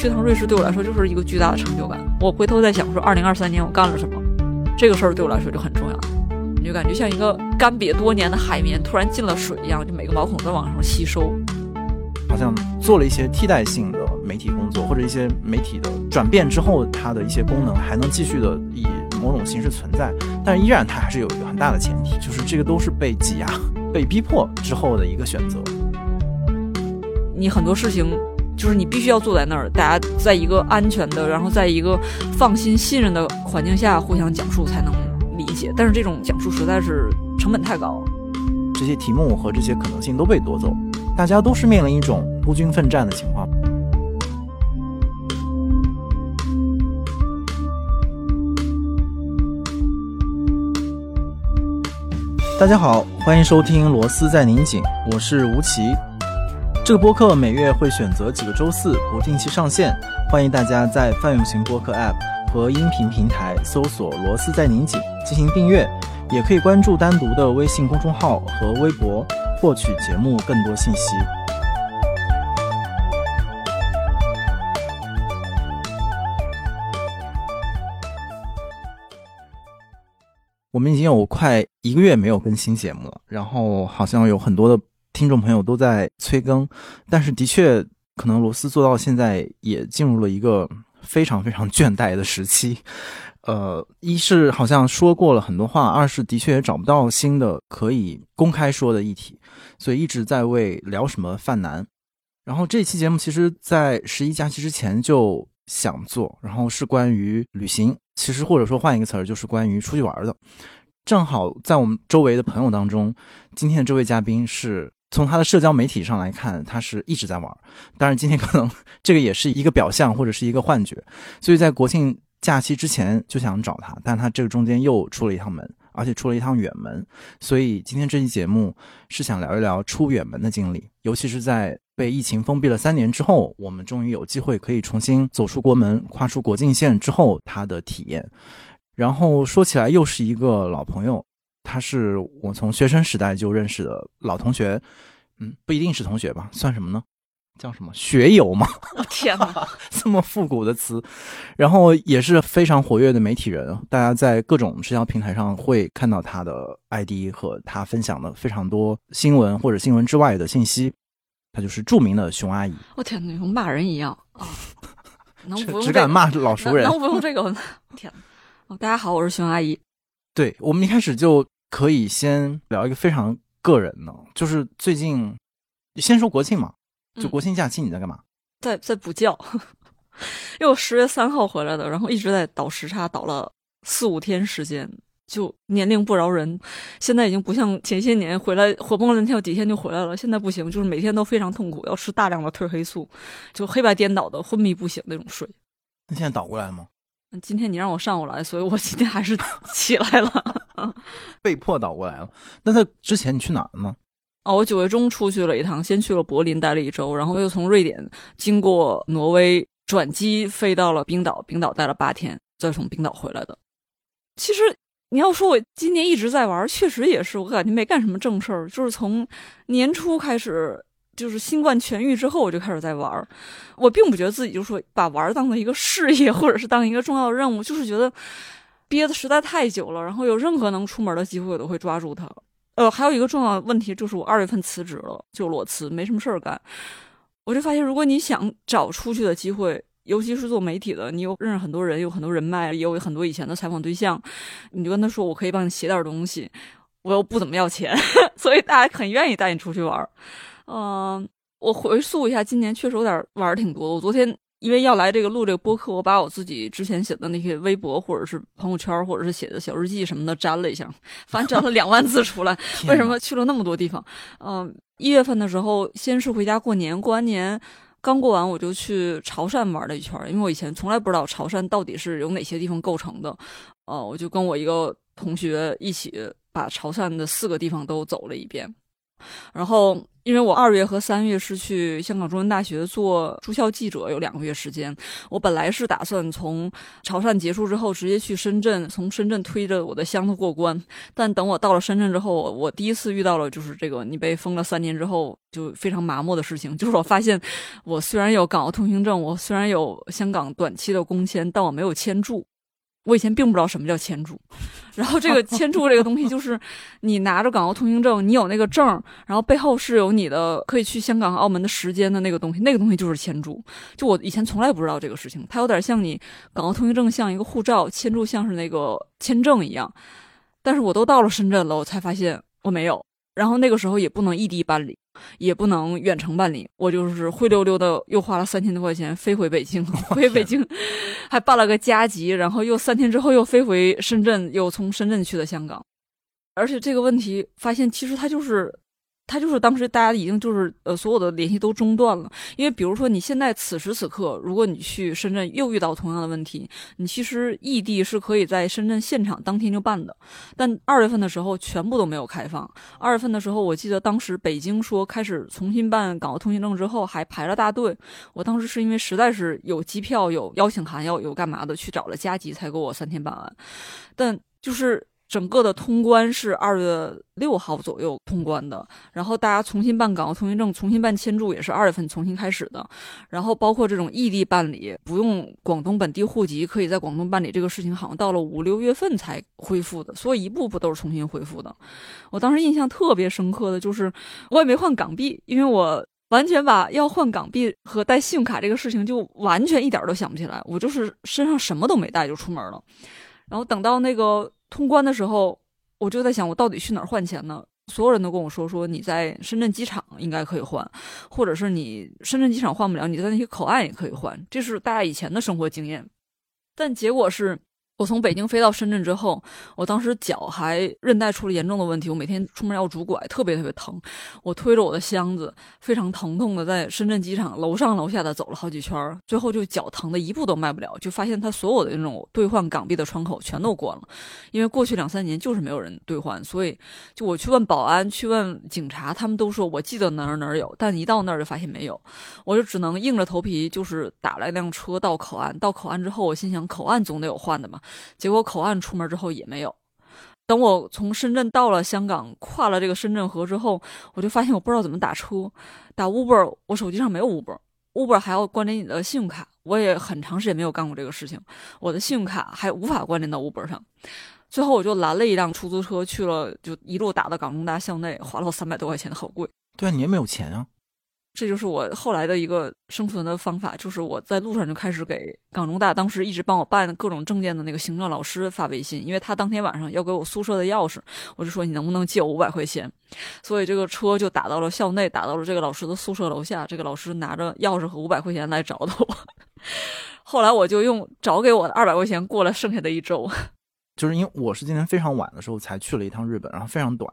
去趟瑞士对我来说就是一个巨大的成就感。我回头在想说，二零二三年我干了什么，这个事儿对我来说就很重要。你就感觉像一个干瘪多年的海绵突然进了水一样，就每个毛孔都往上吸收。好像做了一些替代性的媒体工作，或者一些媒体的转变之后，它的一些功能还能继续的以某种形式存在，但是依然它还是有一个很大的前提，就是这个都是被挤压、被逼迫之后的一个选择。你很多事情就是你必须要坐在那儿，大家在一个安全的，然后在一个放心、信任的环境下互相讲述才能理解，但是这种讲述实在是成本太高，这些题目和这些可能性都被夺走。大家都是面临一种孤军奋战的情况。大家好，欢迎收听《螺丝在拧紧》，我是吴奇。这个播客每月会选择几个周四不定期上线，欢迎大家在泛用型播客 App 和音频平台搜索“螺丝在拧紧”进行订阅，也可以关注单独的微信公众号和微博。获取节目更多信息。我们已经有快一个月没有更新节目了，然后好像有很多的听众朋友都在催更，但是的确，可能罗斯做到现在也进入了一个非常非常倦怠的时期。呃，一是好像说过了很多话，二是的确也找不到新的可以公开说的议题。所以一直在为聊什么犯难，然后这期节目其实，在十一假期之前就想做，然后是关于旅行，其实或者说换一个词儿，就是关于出去玩的。正好在我们周围的朋友当中，今天的这位嘉宾是从他的社交媒体上来看，他是一直在玩。当然，今天可能 这个也是一个表象或者是一个幻觉。所以在国庆假期之前就想找他，但他这个中间又出了一趟门。而且出了一趟远门，所以今天这期节目是想聊一聊出远门的经历，尤其是在被疫情封闭了三年之后，我们终于有机会可以重新走出国门、跨出国境线之后他的体验。然后说起来又是一个老朋友，他是我从学生时代就认识的老同学，嗯，不一定是同学吧，算什么呢？叫什么学友吗？天哪，这么复古的词，然后也是非常活跃的媒体人，大家在各种社交平台上会看到他的 ID 和他分享的非常多新闻或者新闻之外的信息。他就是著名的熊阿姨。我天哪，跟骂人一样啊！能不用只敢骂老熟人？能不用这个？天哪！大家好，我是熊阿姨。对我们一开始就可以先聊一个非常个人的，就是最近先说国庆嘛。就国庆假期你在干嘛？在在补觉，因为我十月三号回来的，然后一直在倒时差，倒了四五天时间，就年龄不饶人。现在已经不像前些年回来活蹦乱跳，几天就回来了。现在不行，就是每天都非常痛苦，要吃大量的褪黑素，就黑白颠倒的昏迷不醒那种睡。那现在倒过来了吗？今天你让我上午来，所以我今天还是 起来了，被迫倒过来了。那在之前你去哪儿了呢？哦，我九月中出去了一趟，先去了柏林待了一周，然后又从瑞典经过挪威转机飞到了冰岛，冰岛待了八天，再从冰岛回来的。其实你要说我今年一直在玩，确实也是，我感觉没干什么正事儿，就是从年初开始，就是新冠痊愈之后，我就开始在玩儿。我并不觉得自己就说把玩儿当做一个事业，或者是当一个重要的任务，就是觉得憋的实在太久了，然后有任何能出门的机会，我都会抓住它。呃，还有一个重要的问题就是我二月份辞职了，就裸辞，没什么事儿干。我就发现，如果你想找出去的机会，尤其是做媒体的，你有认识很多人，有很多人脉，也有很多以前的采访对象，你就跟他说，我可以帮你写点东西，我又不怎么要钱，所以大家很愿意带你出去玩儿。嗯，我回溯一下，今年确实有点玩挺多。我昨天。因为要来这个录这个播客，我把我自己之前写的那些微博或者是朋友圈或者是写的小日记什么的粘了一下，反正粘了两万字出来。为什么去了那么多地方？嗯，一月份的时候，先是回家过年，过完年刚过完，我就去潮汕玩了一圈，因为我以前从来不知道潮汕到底是由哪些地方构成的。呃，我就跟我一个同学一起把潮汕的四个地方都走了一遍。然后。因为我二月和三月是去香港中文大学做驻校记者，有两个月时间。我本来是打算从潮汕结束之后直接去深圳，从深圳推着我的箱子过关。但等我到了深圳之后，我第一次遇到了就是这个你被封了三年之后就非常麻木的事情，就是我发现我虽然有港澳通行证，我虽然有香港短期的工签，但我没有签注。我以前并不知道什么叫签注，然后这个 签注这个东西就是你拿着港澳通行证，你有那个证，然后背后是有你的可以去香港和澳门的时间的那个东西，那个东西就是签注。就我以前从来不知道这个事情，它有点像你港澳通行证像一个护照，签注像是那个签证一样。但是我都到了深圳了，我才发现我没有。然后那个时候也不能异地办理。也不能远程办理，我就是灰溜溜的，又花了三千多块钱飞回北京，回北京还办了个加急，然后又三天之后又飞回深圳，又从深圳去的香港，而且这个问题发现其实它就是。他就是当时大家已经就是呃所有的联系都中断了，因为比如说你现在此时此刻，如果你去深圳又遇到同样的问题，你其实异地是可以在深圳现场当天就办的，但二月份的时候全部都没有开放。二月份的时候，我记得当时北京说开始重新办港澳通行证之后还排了大队，我当时是因为实在是有机票、有邀请函要有干嘛的，去找了加急才给我三天办完，但就是。整个的通关是二月六号左右通关的，然后大家重新办港澳通行证、重新办签注也是二月份重新开始的，然后包括这种异地办理不用广东本地户籍，可以在广东办理这个事情，好像到了五六月份才恢复的，所以一步步都是重新恢复的。我当时印象特别深刻的就是，我也没换港币，因为我完全把要换港币和带信用卡这个事情就完全一点都想不起来，我就是身上什么都没带就出门了，然后等到那个。通关的时候，我就在想，我到底去哪儿换钱呢？所有人都跟我说，说你在深圳机场应该可以换，或者是你深圳机场换不了，你在那些口岸也可以换，这是大家以前的生活经验。但结果是。我从北京飞到深圳之后，我当时脚还韧带出了严重的问题，我每天出门要拄拐，特别特别疼。我推着我的箱子，非常疼痛的在深圳机场楼上楼下的走了好几圈，最后就脚疼的一步都迈不了，就发现他所有的那种兑换港币的窗口全都关了，因为过去两三年就是没有人兑换，所以就我去问保安，去问警察，他们都说我记得哪儿哪儿有，但一到那儿就发现没有，我就只能硬着头皮就是打了一辆车到口岸，到口岸之后，我心想口岸总得有换的嘛。结果口岸出门之后也没有。等我从深圳到了香港，跨了这个深圳河之后，我就发现我不知道怎么打车，打 Uber，我手机上没有 Uber，Uber 还要关联你的信用卡，我也很长时间没有干过这个事情，我的信用卡还无法关联到 Uber 上。最后我就拦了一辆出租车去了，就一路打到港中大校内，花了我三百多块钱，好贵。对啊，你也没有钱啊。这就是我后来的一个生存的方法，就是我在路上就开始给港中大当时一直帮我办各种证件的那个行政老师发微信，因为他当天晚上要给我宿舍的钥匙，我就说你能不能借我五百块钱，所以这个车就打到了校内，打到了这个老师的宿舍楼下，这个老师拿着钥匙和五百块钱来找的我，后来我就用找给我的二百块钱过了剩下的一周。就是因为我是今天非常晚的时候才去了一趟日本，然后非常短，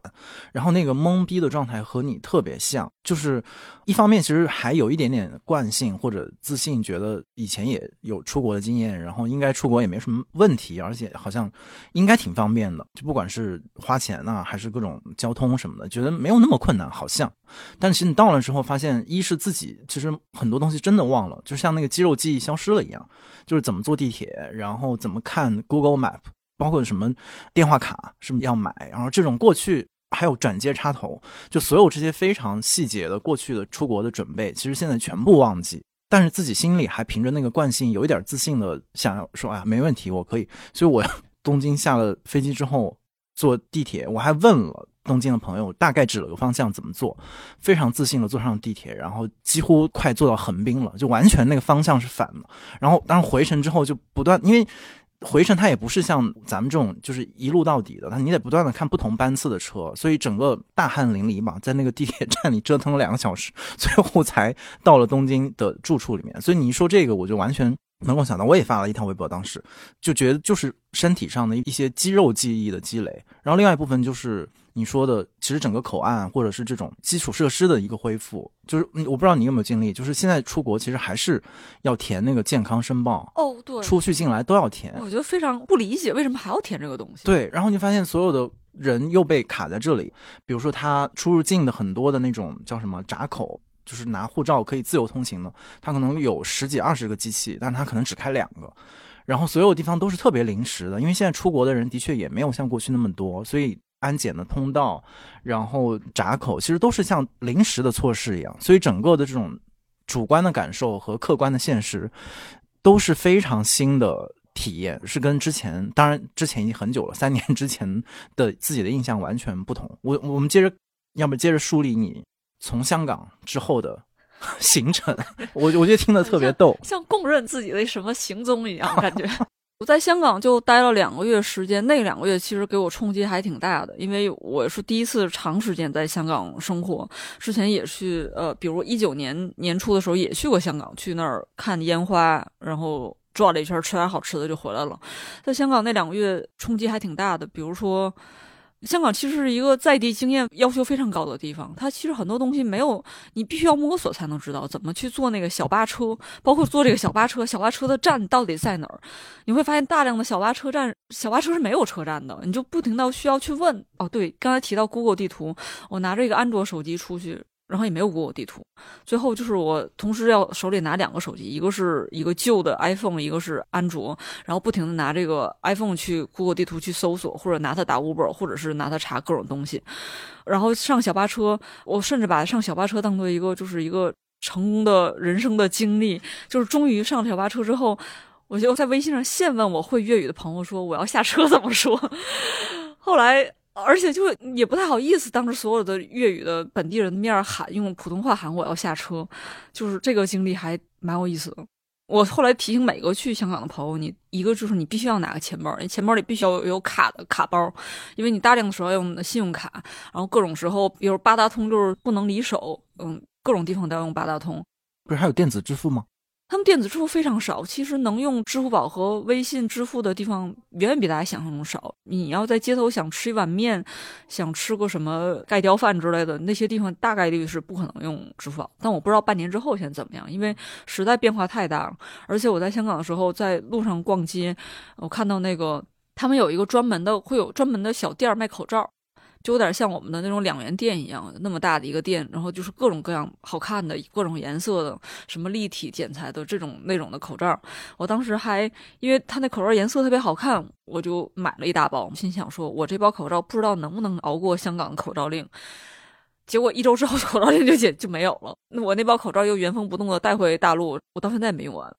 然后那个懵逼的状态和你特别像，就是一方面其实还有一点点惯性或者自信，觉得以前也有出国的经验，然后应该出国也没什么问题，而且好像应该挺方便的，就不管是花钱呐还是各种交通什么的，觉得没有那么困难，好像。但其实你到了之后发现，一是自己其实很多东西真的忘了，就像那个肌肉记忆消失了一样，就是怎么坐地铁，然后怎么看 Google Map。包括什么电话卡是不是要买？然后这种过去还有转接插头，就所有这些非常细节的过去的出国的准备，其实现在全部忘记。但是自己心里还凭着那个惯性，有一点自信的想要说：“哎呀，没问题，我可以。”所以，我 东京下了飞机之后坐地铁，我还问了东京的朋友，大概指了个方向怎么坐，非常自信的坐上地铁，然后几乎快坐到横滨了，就完全那个方向是反的。然后，当回程之后就不断因为。回程它也不是像咱们这种就是一路到底的，它你得不断的看不同班次的车，所以整个大汗淋漓嘛，在那个地铁站里折腾了两个小时，最后才到了东京的住处里面。所以你一说这个，我就完全能够想到，我也发了一条微博，当时就觉得就是身体上的一些肌肉记忆的积累，然后另外一部分就是。你说的其实整个口岸或者是这种基础设施的一个恢复，就是我不知道你有没有经历，就是现在出国其实还是要填那个健康申报哦，对，出去进来都要填。我觉得非常不理解为什么还要填这个东西。对，然后你发现所有的人又被卡在这里。比如说他出入境的很多的那种叫什么闸口，就是拿护照可以自由通行的，他可能有十几二十个机器，但他可能只开两个。然后所有地方都是特别临时的，因为现在出国的人的确也没有像过去那么多，所以安检的通道，然后闸口其实都是像临时的措施一样，所以整个的这种主观的感受和客观的现实都是非常新的体验，是跟之前当然之前已经很久了，三年之前的自己的印象完全不同。我我们接着，要么接着梳理你从香港之后的。行程，我我觉得听得特别逗，像供认自己的什么行踪一样，感觉。我在香港就待了两个月时间，那两个月其实给我冲击还挺大的，因为我是第一次长时间在香港生活，之前也去，呃，比如一九年年初的时候也去过香港，去那儿看烟花，然后转了一圈，吃点好吃的就回来了。在香港那两个月冲击还挺大的，比如说。香港其实是一个在地经验要求非常高的地方，它其实很多东西没有，你必须要摸索才能知道怎么去坐那个小巴车，包括坐这个小巴车，小巴车的站到底在哪儿？你会发现大量的小巴车站，小巴车是没有车站的，你就不停的需要去问。哦，对，刚才提到 Google 地图，我拿着一个安卓手机出去。然后也没有 Google 地图，最后就是我同时要手里拿两个手机，一个是一个旧的 iPhone，一个是安卓，然后不停的拿这个 iPhone 去 Google 地图去搜索，或者拿它打 Uber，或者是拿它查各种东西。然后上小巴车，我甚至把上小巴车当做一个就是一个成功的人生的经历。就是终于上了小巴车之后，我就在微信上现问我会粤语的朋友说我要下车怎么说。后来。而且就也不太好意思当着所有的粤语的本地人的面喊，用普通话喊我要下车，就是这个经历还蛮有意思的。我后来提醒每个去香港的朋友，你一个就是你必须要拿个钱包，你钱包里必须要有卡的卡包，因为你大量的时候要用信用卡，然后各种时候，比如八达通就是不能离手，嗯，各种地方都要用八达通。不是还有电子支付吗？他们电子支付非常少，其实能用支付宝和微信支付的地方远远比大家想象中少。你要在街头想吃一碗面，想吃个什么盖浇饭之类的，那些地方大概率是不可能用支付宝。但我不知道半年之后现在怎么样，因为时代变化太大了。而且我在香港的时候，在路上逛街，我看到那个他们有一个专门的，会有专门的小店卖口罩。就有点像我们的那种两元店一样，那么大的一个店，然后就是各种各样好看的、各种颜色的、什么立体剪裁的这种那种的口罩。我当时还因为他那口罩颜色特别好看，我就买了一大包，心想说，我这包口罩不知道能不能熬过香港的口罩令。结果一周之后，口罩令就解就没有了。那我那包口罩又原封不动的带回大陆，我到现在也没用完。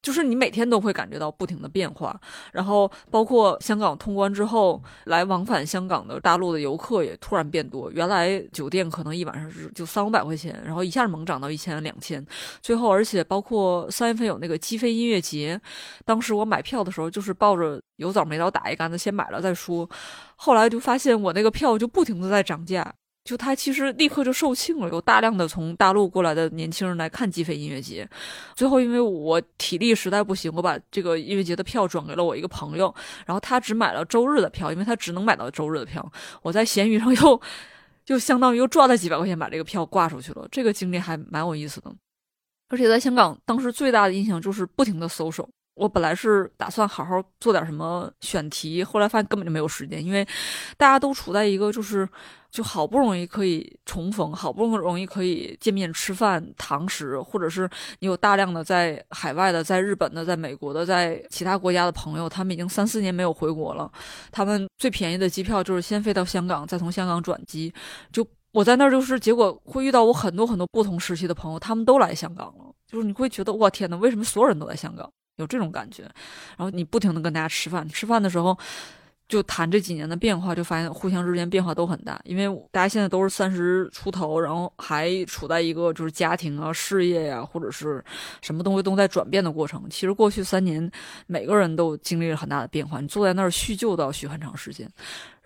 就是你每天都会感觉到不停的变化，然后包括香港通关之后，来往返香港的大陆的游客也突然变多。原来酒店可能一晚上是就三五百块钱，然后一下猛涨到一千两千，最后而且包括三月份有那个击飞音乐节，当时我买票的时候就是抱着有枣没枣打一竿子先买了再说，后来就发现我那个票就不停的在涨价。就他其实立刻就售罄了，有大量的从大陆过来的年轻人来看击飞音乐节。最后因为我体力实在不行，我把这个音乐节的票转给了我一个朋友，然后他只买了周日的票，因为他只能买到周日的票。我在闲鱼上 又就相当于又赚了几百块钱，把这个票挂出去了。这个经历还蛮有意思的。而且在香港，当时最大的印象就是不停的搜手。我本来是打算好好做点什么选题，后来发现根本就没有时间，因为大家都处在一个就是就好不容易可以重逢，好不容易可以见面吃饭堂食，或者是你有大量的在海外的、在日本的、在美国的、在其他国家的朋友，他们已经三四年没有回国了，他们最便宜的机票就是先飞到香港，再从香港转机。就我在那儿，就是结果会遇到我很多很多不同时期的朋友，他们都来香港了，就是你会觉得哇天呐，为什么所有人都在香港？有这种感觉，然后你不停的跟大家吃饭，吃饭的时候就谈这几年的变化，就发现互相之间变化都很大。因为大家现在都是三十出头，然后还处在一个就是家庭啊、事业呀，或者是什么东西都在转变的过程。其实过去三年，每个人都经历了很大的变化。你坐在那儿叙旧都要叙很长时间。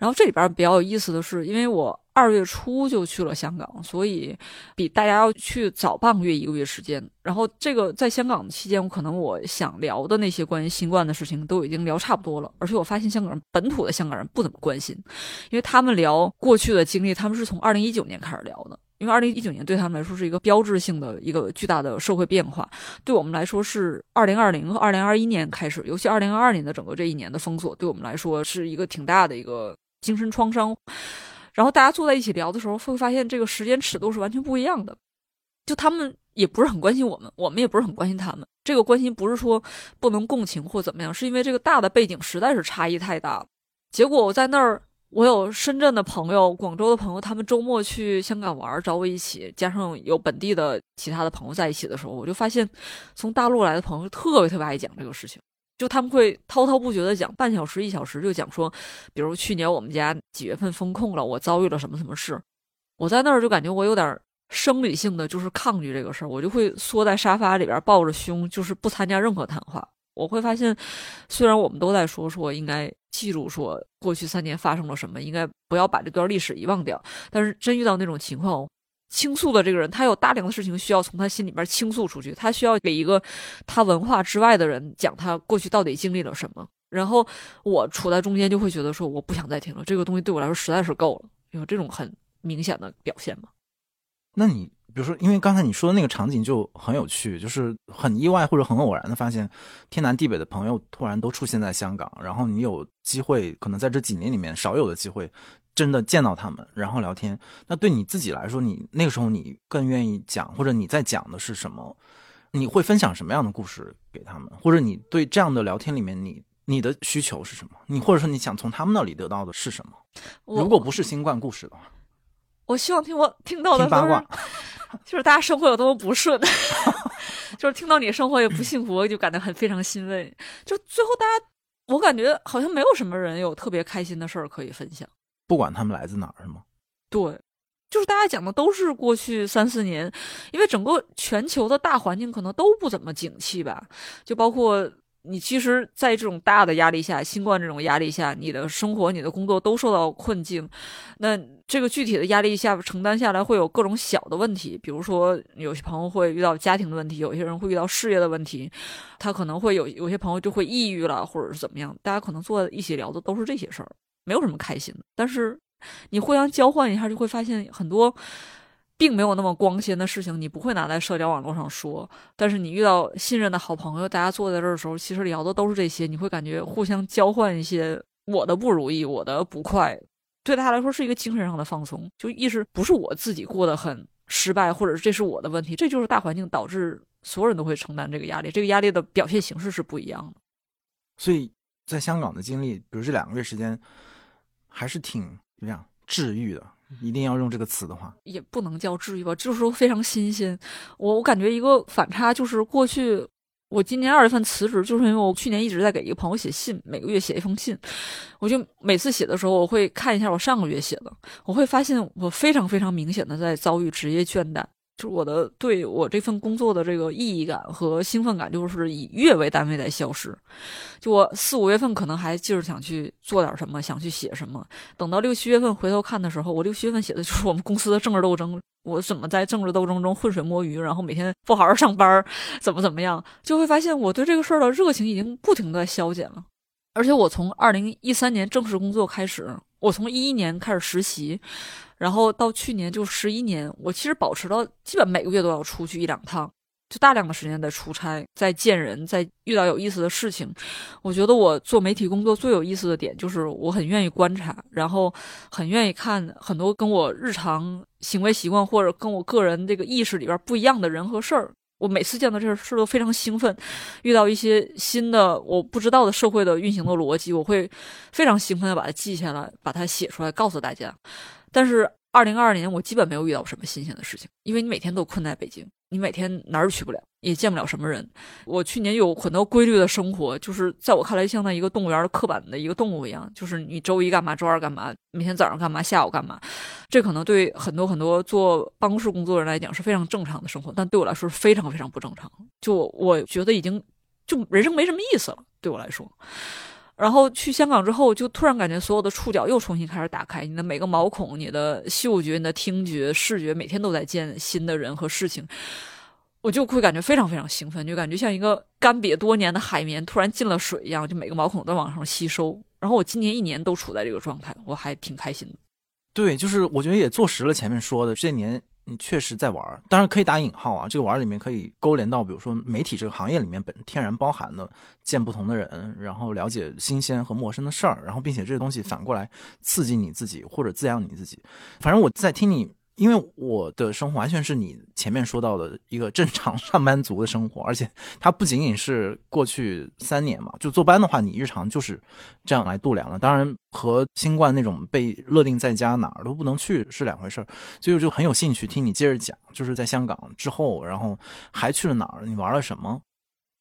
然后这里边比较有意思的是，因为我。二月初就去了香港，所以比大家要去早半个月、一个月时间。然后这个在香港期间，我可能我想聊的那些关于新冠的事情都已经聊差不多了。而且我发现香港人本土的香港人不怎么关心，因为他们聊过去的经历，他们是从二零一九年开始聊的。因为二零一九年对他们来说是一个标志性的一个巨大的社会变化，对我们来说是二零二零和二零二一年开始，尤其二零二二年的整个这一年的封锁，对我们来说是一个挺大的一个。精神创伤。然后大家坐在一起聊的时候，会发现这个时间尺度是完全不一样的。就他们也不是很关心我们，我们也不是很关心他们。这个关心不是说不能共情或怎么样，是因为这个大的背景实在是差异太大。结果我在那儿，我有深圳的朋友、广州的朋友，他们周末去香港玩，找我一起，加上有本地的其他的朋友在一起的时候，我就发现，从大陆来的朋友特别特别爱讲这个事情。就他们会滔滔不绝的讲，半小时一小时就讲说，比如去年我们家几月份封控了，我遭遇了什么什么事。我在那儿就感觉我有点生理性的就是抗拒这个事儿，我就会缩在沙发里边抱着胸，就是不参加任何谈话。我会发现，虽然我们都在说说应该记住说过去三年发生了什么，应该不要把这段历史遗忘掉，但是真遇到那种情况。倾诉的这个人，他有大量的事情需要从他心里边倾诉出去，他需要给一个他文化之外的人讲他过去到底经历了什么。然后我处在中间，就会觉得说我不想再听了，这个东西对我来说实在是够了。有这种很明显的表现吗？那你比如说，因为刚才你说的那个场景就很有趣，就是很意外或者很偶然的发现，天南地北的朋友突然都出现在香港，然后你有机会，可能在这几年里面少有的机会。真的见到他们，然后聊天，那对你自己来说，你那个时候你更愿意讲，或者你在讲的是什么？你会分享什么样的故事给他们？或者你对这样的聊天里面，你你的需求是什么？你或者说你想从他们那里得到的是什么？如果不是新冠故事的话，我希望听我听到的八卦，就是大家生活有多么不顺，就是听到你生活也不幸福，就感到很非常欣慰。就最后大家，我感觉好像没有什么人有特别开心的事儿可以分享。不管他们来自哪儿，是吗？对，就是大家讲的都是过去三四年，因为整个全球的大环境可能都不怎么景气吧。就包括你，其实，在这种大的压力下，新冠这种压力下，你的生活、你的工作都受到困境。那这个具体的压力下承担下来，会有各种小的问题，比如说有些朋友会遇到家庭的问题，有些人会遇到事业的问题，他可能会有有些朋友就会抑郁了，或者是怎么样。大家可能坐在一起聊的都是这些事儿。没有什么开心的，但是你互相交换一下，就会发现很多并没有那么光鲜的事情，你不会拿在社交网络上说。但是你遇到信任的好朋友，大家坐在这儿的时候，其实聊的都是这些，你会感觉互相交换一些我的不如意，我的不快，对他来说是一个精神上的放松，就意识不是我自己过得很失败，或者这是我的问题，这就是大环境导致所有人都会承担这个压力，这个压力的表现形式是不一样的。所以在香港的经历，比如这两个月时间。还是挺怎么样治愈的，一定要用这个词的话，也不能叫治愈吧，就是说非常新鲜。我我感觉一个反差就是过去，我今年二月份辞职，就是因为我去年一直在给一个朋友写信，每个月写一封信，我就每次写的时候，我会看一下我上个月写的，我会发现我非常非常明显的在遭遇职业倦怠。就是我的对我这份工作的这个意义感和兴奋感，就是以月为单位在消失。就我四五月份可能还就是想去做点什么，想去写什么，等到六七月份回头看的时候，我六七月份写的就是我们公司的政治斗争，我怎么在政治斗争中浑水摸鱼，然后每天不好好上班，怎么怎么样，就会发现我对这个事儿的热情已经不停的消减了。而且我从二零一三年正式工作开始，我从一一年开始实习。然后到去年就十一年，我其实保持到基本每个月都要出去一两趟，就大量的时间在出差，在见人，在遇到有意思的事情。我觉得我做媒体工作最有意思的点就是我很愿意观察，然后很愿意看很多跟我日常行为习惯或者跟我个人这个意识里边不一样的人和事儿。我每次见到这事都非常兴奋，遇到一些新的我不知道的社会的运行的逻辑，我会非常兴奋的把它记下来，把它写出来告诉大家。但是二零二二年我基本没有遇到什么新鲜的事情，因为你每天都困在北京，你每天哪儿也去不了，也见不了什么人。我去年有很多规律的生活，就是在我看来像在一个动物园的刻板的一个动物一样，就是你周一干嘛，周二干嘛，每天早上干嘛，下午干嘛。这可能对很多很多做办公室工作人来讲是非常正常的生活，但对我来说是非常非常不正常。就我觉得已经就人生没什么意思了，对我来说。然后去香港之后，就突然感觉所有的触角又重新开始打开，你的每个毛孔、你的嗅觉、你的听觉、视觉，每天都在见新的人和事情，我就会感觉非常非常兴奋，就感觉像一个干瘪多年的海绵突然进了水一样，就每个毛孔都往上吸收。然后我今年一年都处在这个状态，我还挺开心的。对，就是我觉得也坐实了前面说的，这些年你确实在玩，当然可以打引号啊，这个玩里面可以勾连到，比如说媒体这个行业里面本天然包含的见不同的人，然后了解新鲜和陌生的事儿，然后并且这个东西反过来刺激你自己或者滋养你自己。反正我在听你。因为我的生活完全是你前面说到的一个正常 上班族的生活，而且它不仅仅是过去三年嘛，就坐班的话，你日常就是这样来度量了。当然，和新冠那种被勒令在家哪儿都不能去是两回事儿。所以我就很有兴趣听你接着讲，就是在香港之后，然后还去了哪儿？你玩了什么？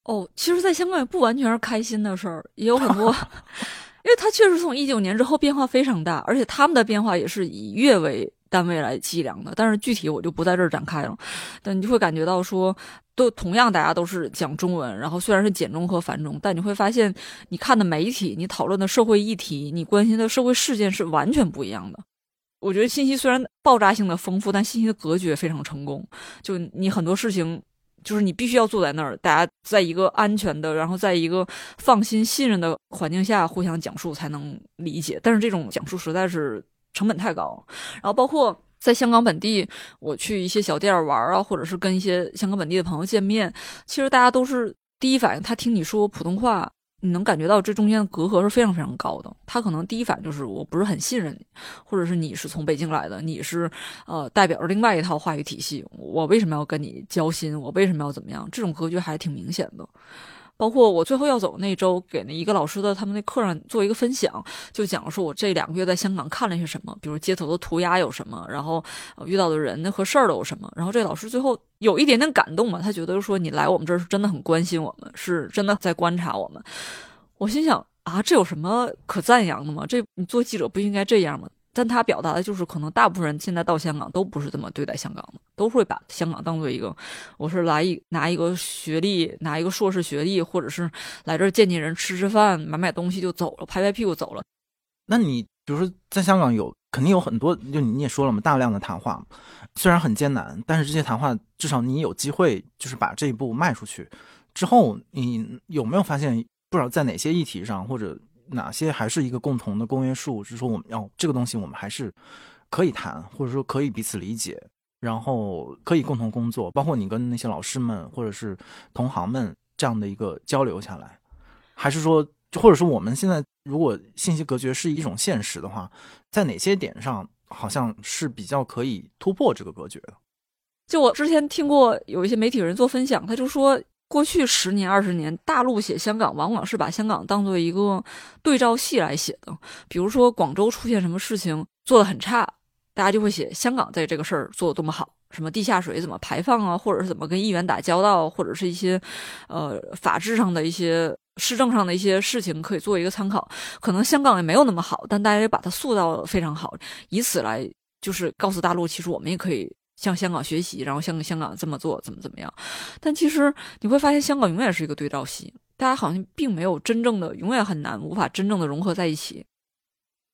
哦，其实，在香港也不完全是开心的事儿，也有很多，因为它确实从一九年之后变化非常大，而且他们的变化也是以月为。单位来计量的，但是具体我就不在这儿展开了。但你就会感觉到说，都同样大家都是讲中文，然后虽然是简中和繁中，但你会发现，你看的媒体，你讨论的社会议题，你关心的社会事件是完全不一样的。我觉得信息虽然爆炸性的丰富，但信息的隔绝非常成功。就你很多事情，就是你必须要坐在那儿，大家在一个安全的，然后在一个放心信任的环境下互相讲述才能理解。但是这种讲述实在是。成本太高，然后包括在香港本地，我去一些小店玩啊，或者是跟一些香港本地的朋友见面，其实大家都是第一反应，他听你说普通话，你能感觉到这中间的隔阂是非常非常高的。他可能第一反应就是我不是很信任你，或者是你是从北京来的，你是呃代表着另外一套话语体系，我为什么要跟你交心？我为什么要怎么样？这种格局还挺明显的。包括我最后要走那周，给那一个老师的他们那课上做一个分享，就讲说我这两个月在香港看了些什么，比如街头的涂鸦有什么，然后遇到的人和事儿都有什么。然后这老师最后有一点点感动嘛，他觉得说你来我们这儿是真的很关心我们，是真的在观察我们。我心想啊，这有什么可赞扬的吗？这你做记者不应该这样吗？但他表达的就是，可能大部分人现在到香港都不是这么对待香港的，都会把香港当做一个，我是来一拿一个学历，拿一个硕士学历，或者是来这儿见见人、吃吃饭、买买东西就走了，拍拍屁股走了。那你比如说在香港有肯定有很多，就你也说了嘛，大量的谈话，虽然很艰难，但是这些谈话至少你有机会就是把这一步迈出去之后，你有没有发现不知道在哪些议题上或者？哪些还是一个共同的公约数？是说，我们要这个东西，我们还是可以谈，或者说可以彼此理解，然后可以共同工作。包括你跟那些老师们或者是同行们这样的一个交流下来，还是说，或者说我们现在如果信息隔绝是一种现实的话，在哪些点上好像是比较可以突破这个隔绝的？就我之前听过有一些媒体人做分享，他就说。过去十年、二十年，大陆写香港，往往是把香港当做一个对照系来写的。比如说，广州出现什么事情做得很差，大家就会写香港在这个事儿做得多么好，什么地下水怎么排放啊，或者是怎么跟议员打交道，或者是一些呃法制上的一些市政上的一些事情可以做一个参考。可能香港也没有那么好，但大家也把它塑造非常好，以此来就是告诉大陆，其实我们也可以。向香港学习，然后向香港这么做，怎么怎么样？但其实你会发现，香港永远是一个对照系，大家好像并没有真正的，永远很难，无法真正的融合在一起。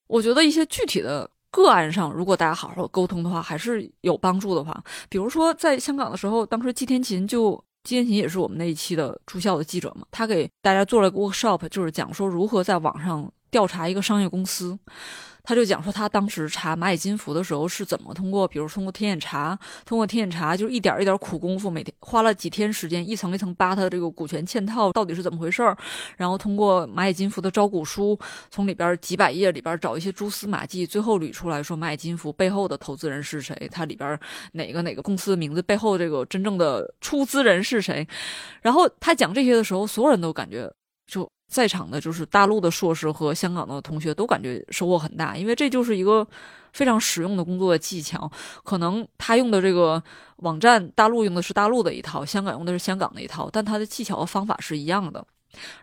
我觉得一些具体的个案上，如果大家好好沟通的话，还是有帮助的话。比如说在香港的时候，当时季天琴就季天琴也是我们那一期的驻校的记者嘛，他给大家做了个 workshop，就是讲说如何在网上调查一个商业公司。他就讲说，他当时查蚂蚁金服的时候是怎么通过，比如通过天眼查，通过天眼查，就是一点一点苦功夫，每天花了几天时间，一层一层扒他的这个股权嵌套到底是怎么回事儿，然后通过蚂蚁金服的招股书，从里边几百页里边找一些蛛丝马迹，最后捋出来说蚂蚁金服背后的投资人是谁，它里边哪个哪个公司的名字背后这个真正的出资人是谁，然后他讲这些的时候，所有人都感觉就。在场的就是大陆的硕士和香港的同学都感觉收获很大，因为这就是一个非常实用的工作技巧。可能他用的这个网站，大陆用的是大陆的一套，香港用的是香港的一套，但他的技巧和方法是一样的。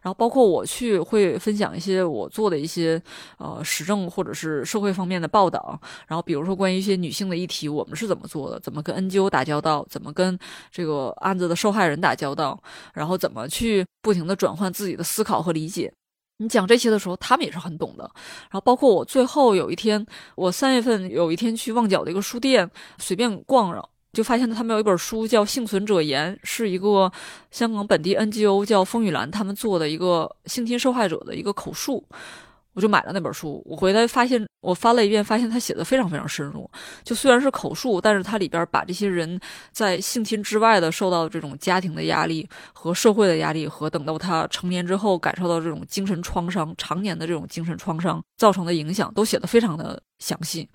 然后包括我去会分享一些我做的一些呃时政或者是社会方面的报道，然后比如说关于一些女性的议题，我们是怎么做的，怎么跟 NGO 打交道，怎么跟这个案子的受害人打交道，然后怎么去不停的转换自己的思考和理解。你讲这些的时候，他们也是很懂的。然后包括我最后有一天，我三月份有一天去旺角的一个书店随便逛着。就发现他们有一本书叫《幸存者言》，是一个香港本地 NGO 叫风雨兰他们做的一个性侵受害者的一个口述。我就买了那本书。我回来发现，我翻了一遍，发现他写的非常非常深入。就虽然是口述，但是它里边把这些人在性侵之外的受到这种家庭的压力和社会的压力，和等到他成年之后感受到这种精神创伤、常年的这种精神创伤造成的影响，都写的非常的详细。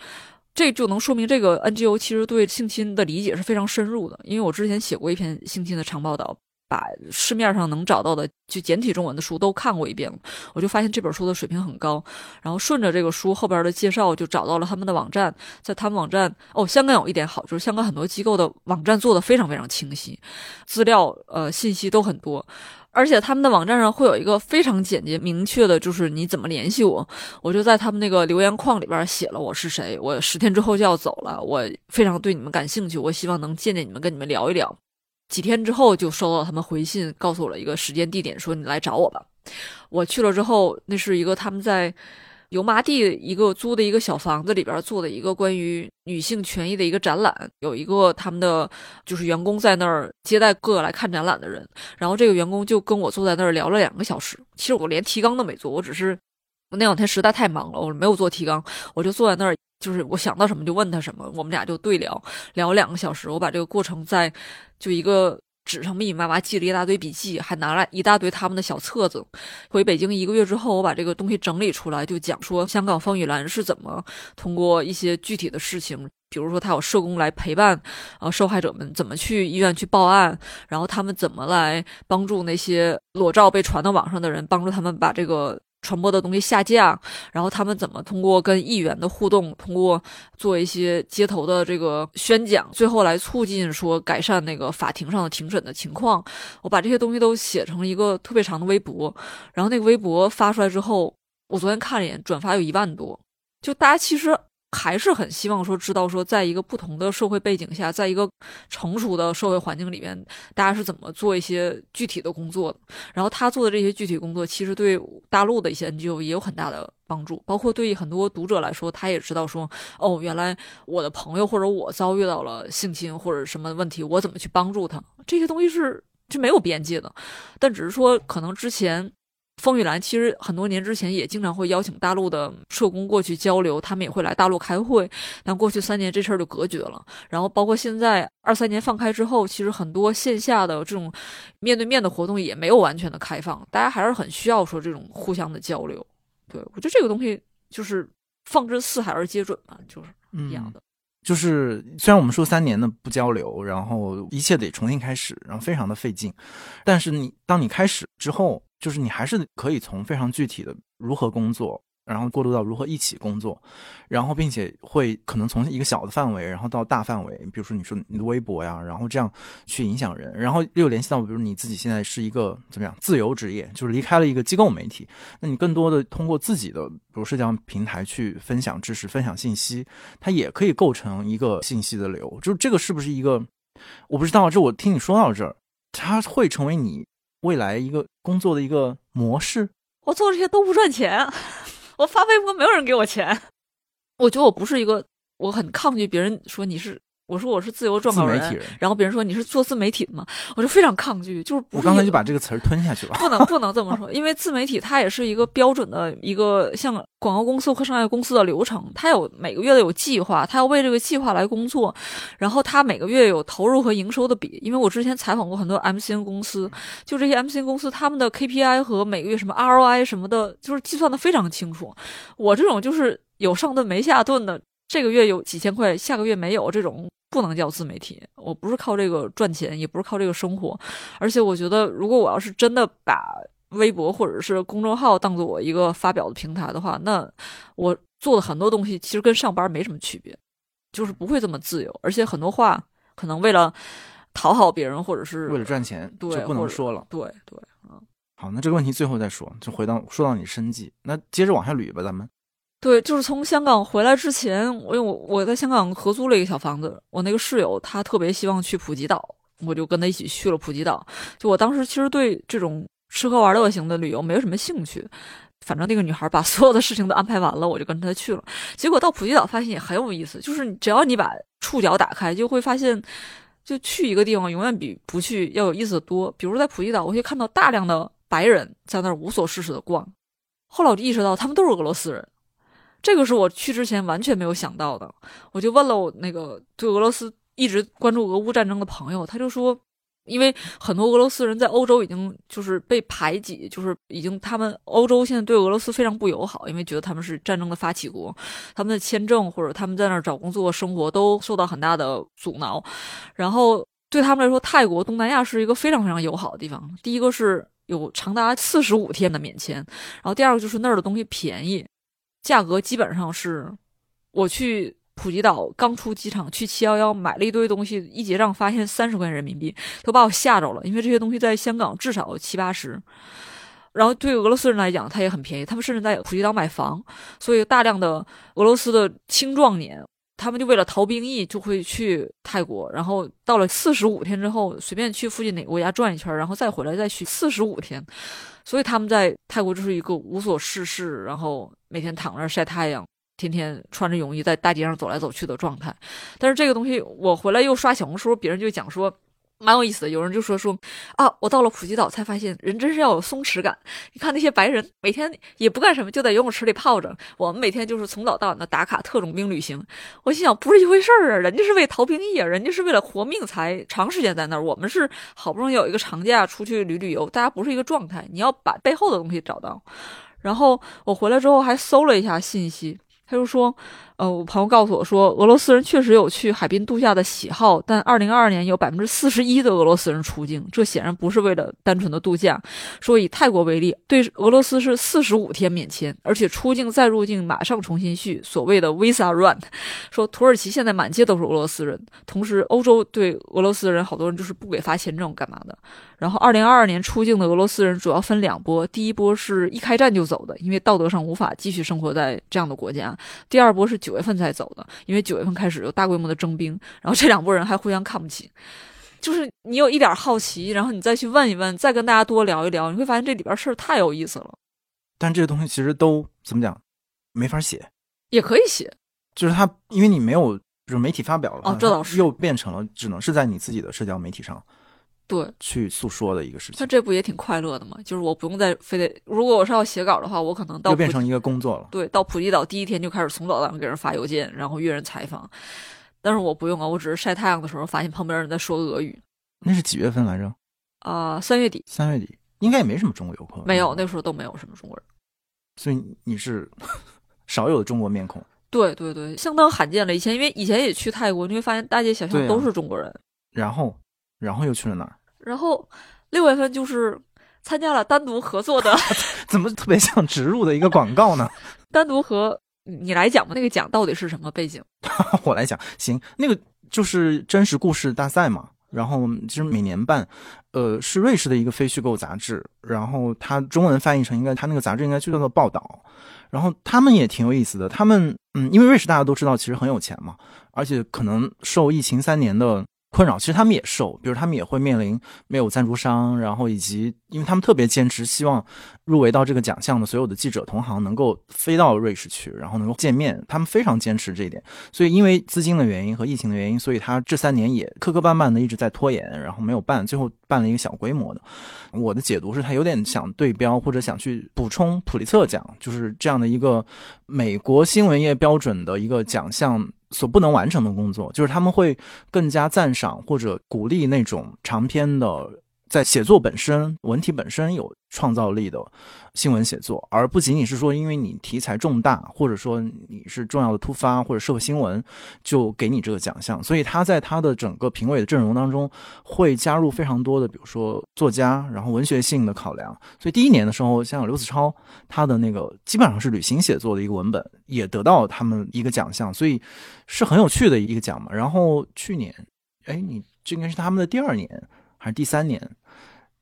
这就能说明这个 NGO 其实对性侵的理解是非常深入的。因为我之前写过一篇性侵的长报道。把市面上能找到的就简体中文的书都看过一遍了，我就发现这本书的水平很高。然后顺着这个书后边的介绍，就找到了他们的网站。在他们网站哦，香港有一点好，就是香港很多机构的网站做的非常非常清晰，资料呃信息都很多，而且他们的网站上会有一个非常简洁明确的，就是你怎么联系我。我就在他们那个留言框里边写了我是谁，我十天之后就要走了，我非常对你们感兴趣，我希望能见见你们，跟你们聊一聊。几天之后就收到他们回信，告诉我了一个时间地点，说你来找我吧。我去了之后，那是一个他们在油麻地一个租的一个小房子里边做的一个关于女性权益的一个展览，有一个他们的就是员工在那儿接待各个来看展览的人，然后这个员工就跟我坐在那儿聊了两个小时。其实我连提纲都没做，我只是我那两天实在太忙了，我没有做提纲，我就坐在那儿。就是我想到什么就问他什么，我们俩就对聊聊两个小时。我把这个过程在就一个纸上密密麻麻记了一大堆笔记，还拿了一大堆他们的小册子。回北京一个月之后，我把这个东西整理出来，就讲说香港方雨兰是怎么通过一些具体的事情，比如说他有社工来陪伴，呃，受害者们怎么去医院去报案，然后他们怎么来帮助那些裸照被传到网上的人，帮助他们把这个。传播的东西下降，然后他们怎么通过跟议员的互动，通过做一些街头的这个宣讲，最后来促进说改善那个法庭上的庭审的情况。我把这些东西都写成一个特别长的微博，然后那个微博发出来之后，我昨天看了一眼，转发有一万多，就大家其实。还是很希望说知道说，在一个不同的社会背景下，在一个成熟的社会环境里面，大家是怎么做一些具体的工作的。然后他做的这些具体工作，其实对大陆的一些 NGO 也有很大的帮助，包括对于很多读者来说，他也知道说，哦，原来我的朋友或者我遭遇到了性侵或者什么问题，我怎么去帮助他？这些东西是是没有边界的，但只是说可能之前。风雨兰其实很多年之前也经常会邀请大陆的社工过去交流，他们也会来大陆开会。但过去三年这事儿就隔绝了。然后包括现在二三年放开之后，其实很多线下的这种面对面的活动也没有完全的开放，大家还是很需要说这种互相的交流。对我觉得这个东西就是放之四海而皆准嘛，就是一样的。就是虽然我们说三年的不交流，然后一切得重新开始，然后非常的费劲，但是你当你开始之后。就是你还是可以从非常具体的如何工作，然后过渡到如何一起工作，然后并且会可能从一个小的范围，然后到大范围，比如说你说你的微博呀，然后这样去影响人，然后又联系到比如你自己现在是一个怎么样自由职业，就是离开了一个机构媒体，那你更多的通过自己的比如社交平台去分享知识、分享信息，它也可以构成一个信息的流。就是这个是不是一个我不知道，这我听你说到这儿，它会成为你。未来一个工作的一个模式，我做这些都不赚钱，我发微博没有人给我钱，我觉得我不是一个，我很抗拒别人说你是。我说我是自由撰稿人，然后别人说你是做自媒体的吗？我就非常抗拒，就是我刚才就把这个词儿吞下去了。不能不能这么说，因为自媒体它也是一个标准的一个像广告公司和商业公司的流程，它有每个月的有计划，它要为这个计划来工作，然后它每个月有投入和营收的比。因为我之前采访过很多 MCN 公司，就这些 MCN 公司他们的 KPI 和每个月什么 ROI 什么的，就是计算的非常清楚。我这种就是有上顿没下顿的，这个月有几千块，下个月没有这种。不能叫自媒体，我不是靠这个赚钱，也不是靠这个生活，而且我觉得，如果我要是真的把微博或者是公众号当做我一个发表的平台的话，那我做的很多东西其实跟上班没什么区别，就是不会这么自由，而且很多话可能为了讨好别人或者是为了赚钱，就不能说了。对对，嗯。好，那这个问题最后再说，就回到说到你生计，那接着往下捋吧，咱们。对，就是从香港回来之前，我我我在香港合租了一个小房子，我那个室友他特别希望去普吉岛，我就跟他一起去了普吉岛。就我当时其实对这种吃喝玩乐型的旅游没有什么兴趣，反正那个女孩把 所有的事情都安排完了，我就跟她去了。结果到普吉岛发现也很有意思，就是只要你把触角打开，就会发现，就去一个地方永远比不去要有意思的多。比如在普吉岛，我可以看到大量的白人在那儿无所事事的逛。后来我就意识到他们都是俄罗斯人，这个是我去之前完全没有想到的。我就问了我那个对俄罗斯一直关注俄乌战争的朋友，他就说。因为很多俄罗斯人在欧洲已经就是被排挤，就是已经他们欧洲现在对俄罗斯非常不友好，因为觉得他们是战争的发起国，他们的签证或者他们在那儿找工作生活都受到很大的阻挠。然后对他们来说，泰国东南亚是一个非常非常友好的地方。第一个是有长达四十五天的免签，然后第二个就是那儿的东西便宜，价格基本上是我去。普吉岛刚出机场去七幺幺买了一堆东西，一结账发现三十块钱人民币，都把我吓着了。因为这些东西在香港至少七八十，然后对俄罗斯人来讲，它也很便宜。他们甚至在普吉岛买房，所以大量的俄罗斯的青壮年，他们就为了逃兵役就会去泰国。然后到了四十五天之后，随便去附近哪个国家转一圈，然后再回来再去四十五天，所以他们在泰国就是一个无所事事，然后每天躺着晒太阳。天天穿着泳衣在大街上走来走去的状态，但是这个东西我回来又刷小红书，别人就讲说蛮有意思的。有人就说说啊，我到了普吉岛才发现人真是要有松弛感。你看那些白人每天也不干什么，就在游泳池里泡着，我们每天就是从早到晚的打卡特种兵旅行。我心想不是一回事儿啊，人家是为逃兵役啊，人家是为了活命才长时间在那儿。我们是好不容易有一个长假出去旅旅游，大家不是一个状态。你要把背后的东西找到。然后我回来之后还搜了一下信息。他就说，呃，我朋友告诉我说，俄罗斯人确实有去海滨度假的喜好，但二零二二年有百分之四十一的俄罗斯人出境，这显然不是为了单纯的度假。说以泰国为例，对俄罗斯是四十五天免签，而且出境再入境马上重新续，所谓的 visa run。说土耳其现在满街都是俄罗斯人，同时欧洲对俄罗斯人好多人就是不给发签证干嘛的。然后，二零二二年出境的俄罗斯人主要分两波，第一波是一开战就走的，因为道德上无法继续生活在这样的国家；第二波是九月份才走的，因为九月份开始有大规模的征兵，然后这两拨人还互相看不起。就是你有一点好奇，然后你再去问一问，再跟大家多聊一聊，你会发现这里边事儿太有意思了。但这些东西其实都怎么讲，没法写，也可以写，就是他因为你没有就是媒体发表了，哦，这倒是又变成了只能是在你自己的社交媒体上。对，去诉说的一个事情。那这不也挺快乐的吗？就是我不用再非得，如果我是要写稿的话，我可能到就变成一个工作了。对，到普吉岛第一天就开始从早到晚给人发邮件，然后约人采访。但是我不用啊，我只是晒太阳的时候发现旁边人在说俄语。那是几月份来着？啊，三月底。三月底应该也没什么中国游客。没有，那时候都没有什么中国人。所以你是 少有的中国面孔。对对对，相当罕见了。以前因为以前也去泰国，你会发现大街小巷都是中国人。然后，然后又去了哪儿？然后六月份就是参加了单独合作的，怎么特别像植入的一个广告呢？单独和你来讲吧，那个奖到底是什么背景？我来讲，行，那个就是真实故事大赛嘛。然后其实每年办，呃，是瑞士的一个非虚构杂志。然后它中文翻译成应该，它那个杂志应该就叫做报道。然后他们也挺有意思的，他们嗯，因为瑞士大家都知道其实很有钱嘛，而且可能受疫情三年的。困扰，其实他们也受，比如他们也会面临没有赞助商，然后以及因为他们特别坚持，希望入围到这个奖项的所有的记者同行能够飞到瑞士去，然后能够见面，他们非常坚持这一点。所以因为资金的原因和疫情的原因，所以他这三年也磕磕绊绊的一直在拖延，然后没有办，最后办了一个小规模的。我的解读是他有点想对标或者想去补充普利策奖，就是这样的一个美国新闻业标准的一个奖项。所不能完成的工作，就是他们会更加赞赏或者鼓励那种长篇的。在写作本身、文体本身有创造力的新闻写作，而不仅仅是说因为你题材重大，或者说你是重要的突发或者社会新闻，就给你这个奖项。所以他在他的整个评委的阵容当中会加入非常多的，比如说作家，然后文学性的考量。所以第一年的时候，像刘子超，他的那个基本上是旅行写作的一个文本，也得到他们一个奖项，所以是很有趣的一个奖嘛。然后去年，哎，你这应该是他们的第二年还是第三年？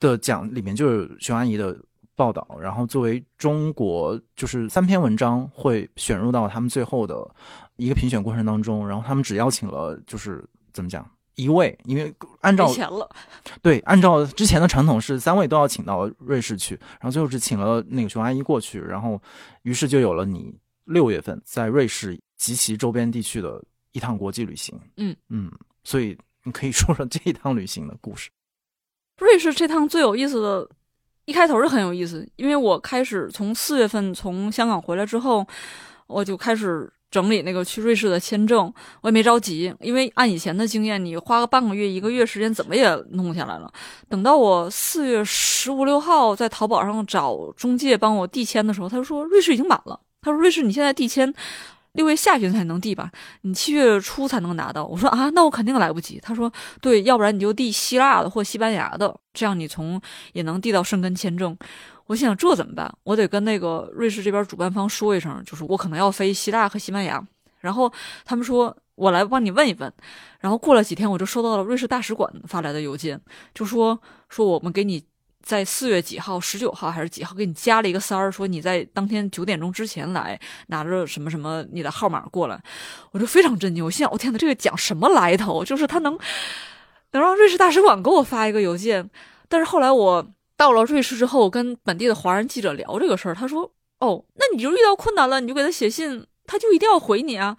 的奖里面就是熊阿姨的报道，然后作为中国就是三篇文章会选入到他们最后的一个评选过程当中，然后他们只邀请了就是怎么讲一位，因为按照钱了，对，按照之前的传统是三位都要请到瑞士去，然后最后是请了那个熊阿姨过去，然后于是就有了你六月份在瑞士及其周边地区的一趟国际旅行，嗯嗯，所以你可以说说这一趟旅行的故事。瑞士这趟最有意思的一开头是很有意思，因为我开始从四月份从香港回来之后，我就开始整理那个去瑞士的签证。我也没着急，因为按以前的经验，你花个半个月、一个月时间，怎么也弄下来了。等到我四月十五六号在淘宝上找中介帮我递签的时候，他说瑞士已经满了。他说瑞士你现在递签。六月下旬才能递吧，你七月初才能拿到。我说啊，那我肯定来不及。他说对，要不然你就递希腊的或西班牙的，这样你从也能递到申根签证。我心想这怎么办？我得跟那个瑞士这边主办方说一声，就是我可能要飞希腊和西班牙。然后他们说我来帮你问一问。然后过了几天，我就收到了瑞士大使馆发来的邮件，就说说我们给你。在四月几号，十九号还是几号，给你加了一个三儿，说你在当天九点钟之前来，拿着什么什么你的号码过来，我就非常震惊。我心想，我天哪，这个讲什么来头？就是他能能让瑞士大使馆给我发一个邮件。但是后来我到了瑞士之后，跟本地的华人记者聊这个事儿，他说：“哦，那你就遇到困难了，你就给他写信，他就一定要回你啊。”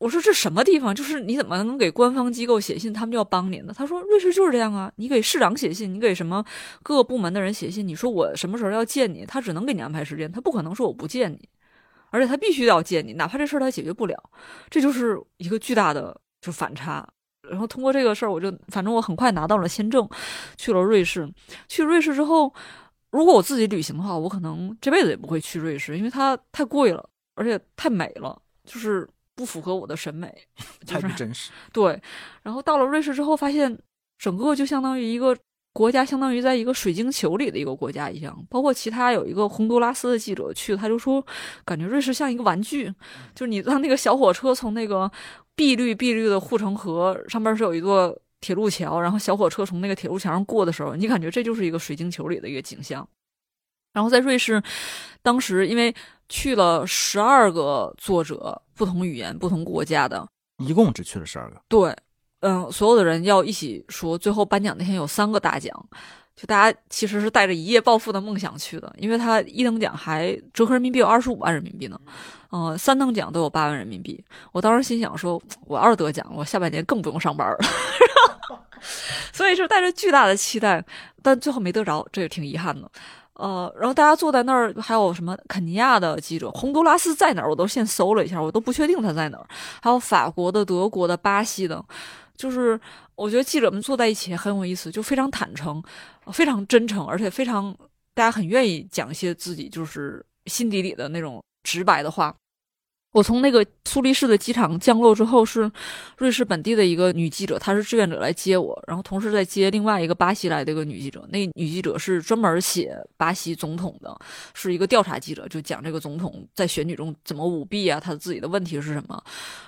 我说这什么地方？就是你怎么能给官方机构写信，他们就要帮你呢？他说瑞士就是这样啊，你给市长写信，你给什么各个部门的人写信，你说我什么时候要见你，他只能给你安排时间，他不可能说我不见你，而且他必须要见你，哪怕这事儿他解决不了，这就是一个巨大的就反差。然后通过这个事儿，我就反正我很快拿到了签证，去了瑞士。去瑞士之后，如果我自己旅行的话，我可能这辈子也不会去瑞士，因为它太贵了，而且太美了，就是。不符合我的审美，太不真实。对，然后到了瑞士之后，发现整个就相当于一个国家，相当于在一个水晶球里的一个国家一样。包括其他有一个洪都拉斯的记者去，他就说，感觉瑞士像一个玩具，就是你让那个小火车从那个碧绿碧绿的护城河上边是有一座铁路桥，然后小火车从那个铁路桥上过的时候，你感觉这就是一个水晶球里的一个景象。然后在瑞士，当时因为。去了十二个作者，不同语言、不同国家的，一共只去了十二个。对，嗯，所有的人要一起说，最后颁奖那天有三个大奖，就大家其实是带着一夜暴富的梦想去的，因为他一等奖还折合人民币有二十五万人民币呢，嗯，三等奖都有八万人民币。我当时心想说，我要是得奖，我下半年更不用上班了，所以是带着巨大的期待，但最后没得着，这也挺遗憾的。呃，然后大家坐在那儿，还有什么肯尼亚的记者，洪都拉斯在哪儿？我都先搜了一下，我都不确定他在哪儿。还有法国的、德国的、巴西的，就是我觉得记者们坐在一起很有意思，就非常坦诚，非常真诚，而且非常大家很愿意讲一些自己就是心底里的那种直白的话。我从那个苏黎世的机场降落之后，是瑞士本地的一个女记者，她是志愿者来接我，然后同时在接另外一个巴西来的一个女记者。那女记者是专门写巴西总统的，是一个调查记者，就讲这个总统在选举中怎么舞弊啊，他自己的问题是什么。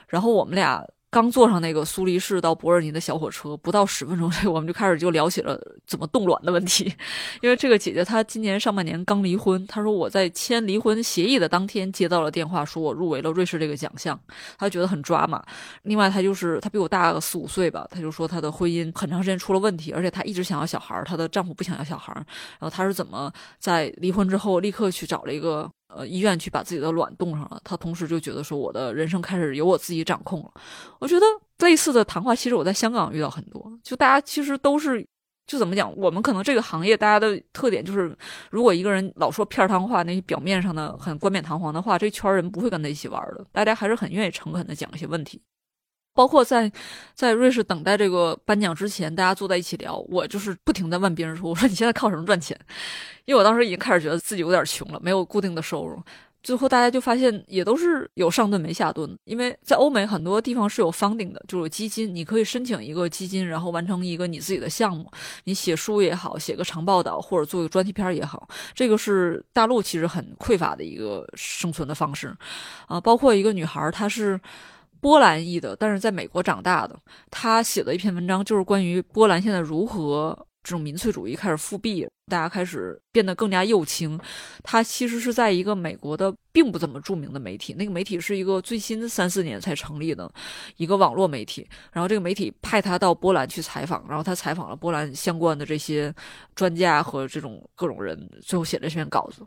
然后我们俩。刚坐上那个苏黎世到伯尔尼的小火车，不到十分钟，我们就开始就聊起了怎么冻卵的问题。因为这个姐姐她今年上半年刚离婚，她说我在签离婚协议的当天接到了电话，说我入围了瑞士这个奖项，她觉得很抓马。另外，她就是她比我大个四五岁吧，她就说她的婚姻很长时间出了问题，而且她一直想要小孩，她的丈夫不想要小孩。然后她是怎么在离婚之后立刻去找了一个。呃，医院去把自己的卵冻上了，他同时就觉得说，我的人生开始由我自己掌控了。我觉得类似的谈话，其实我在香港遇到很多，就大家其实都是，就怎么讲，我们可能这个行业大家的特点就是，如果一个人老说片儿汤话，那些表面上的很冠冕堂皇的话，这圈人不会跟他一起玩的，大家还是很愿意诚恳的讲一些问题。包括在在瑞士等待这个颁奖之前，大家坐在一起聊，我就是不停的问别人说：“我说你现在靠什么赚钱？”因为我当时已经开始觉得自己有点穷了，没有固定的收入。最后大家就发现，也都是有上顿没下顿。因为在欧美很多地方是有 funding 的，就是基金，你可以申请一个基金，然后完成一个你自己的项目。你写书也好，写个长报道或者做个专题片也好，这个是大陆其实很匮乏的一个生存的方式。啊，包括一个女孩，她是。波兰裔的，但是在美国长大的，他写的一篇文章，就是关于波兰现在如何这种民粹主义开始复辟，大家开始变得更加右倾。他其实是在一个美国的并不怎么著名的媒体，那个媒体是一个最新三四年才成立的一个网络媒体。然后这个媒体派他到波兰去采访，然后他采访了波兰相关的这些专家和这种各种人，最后写了这篇稿子。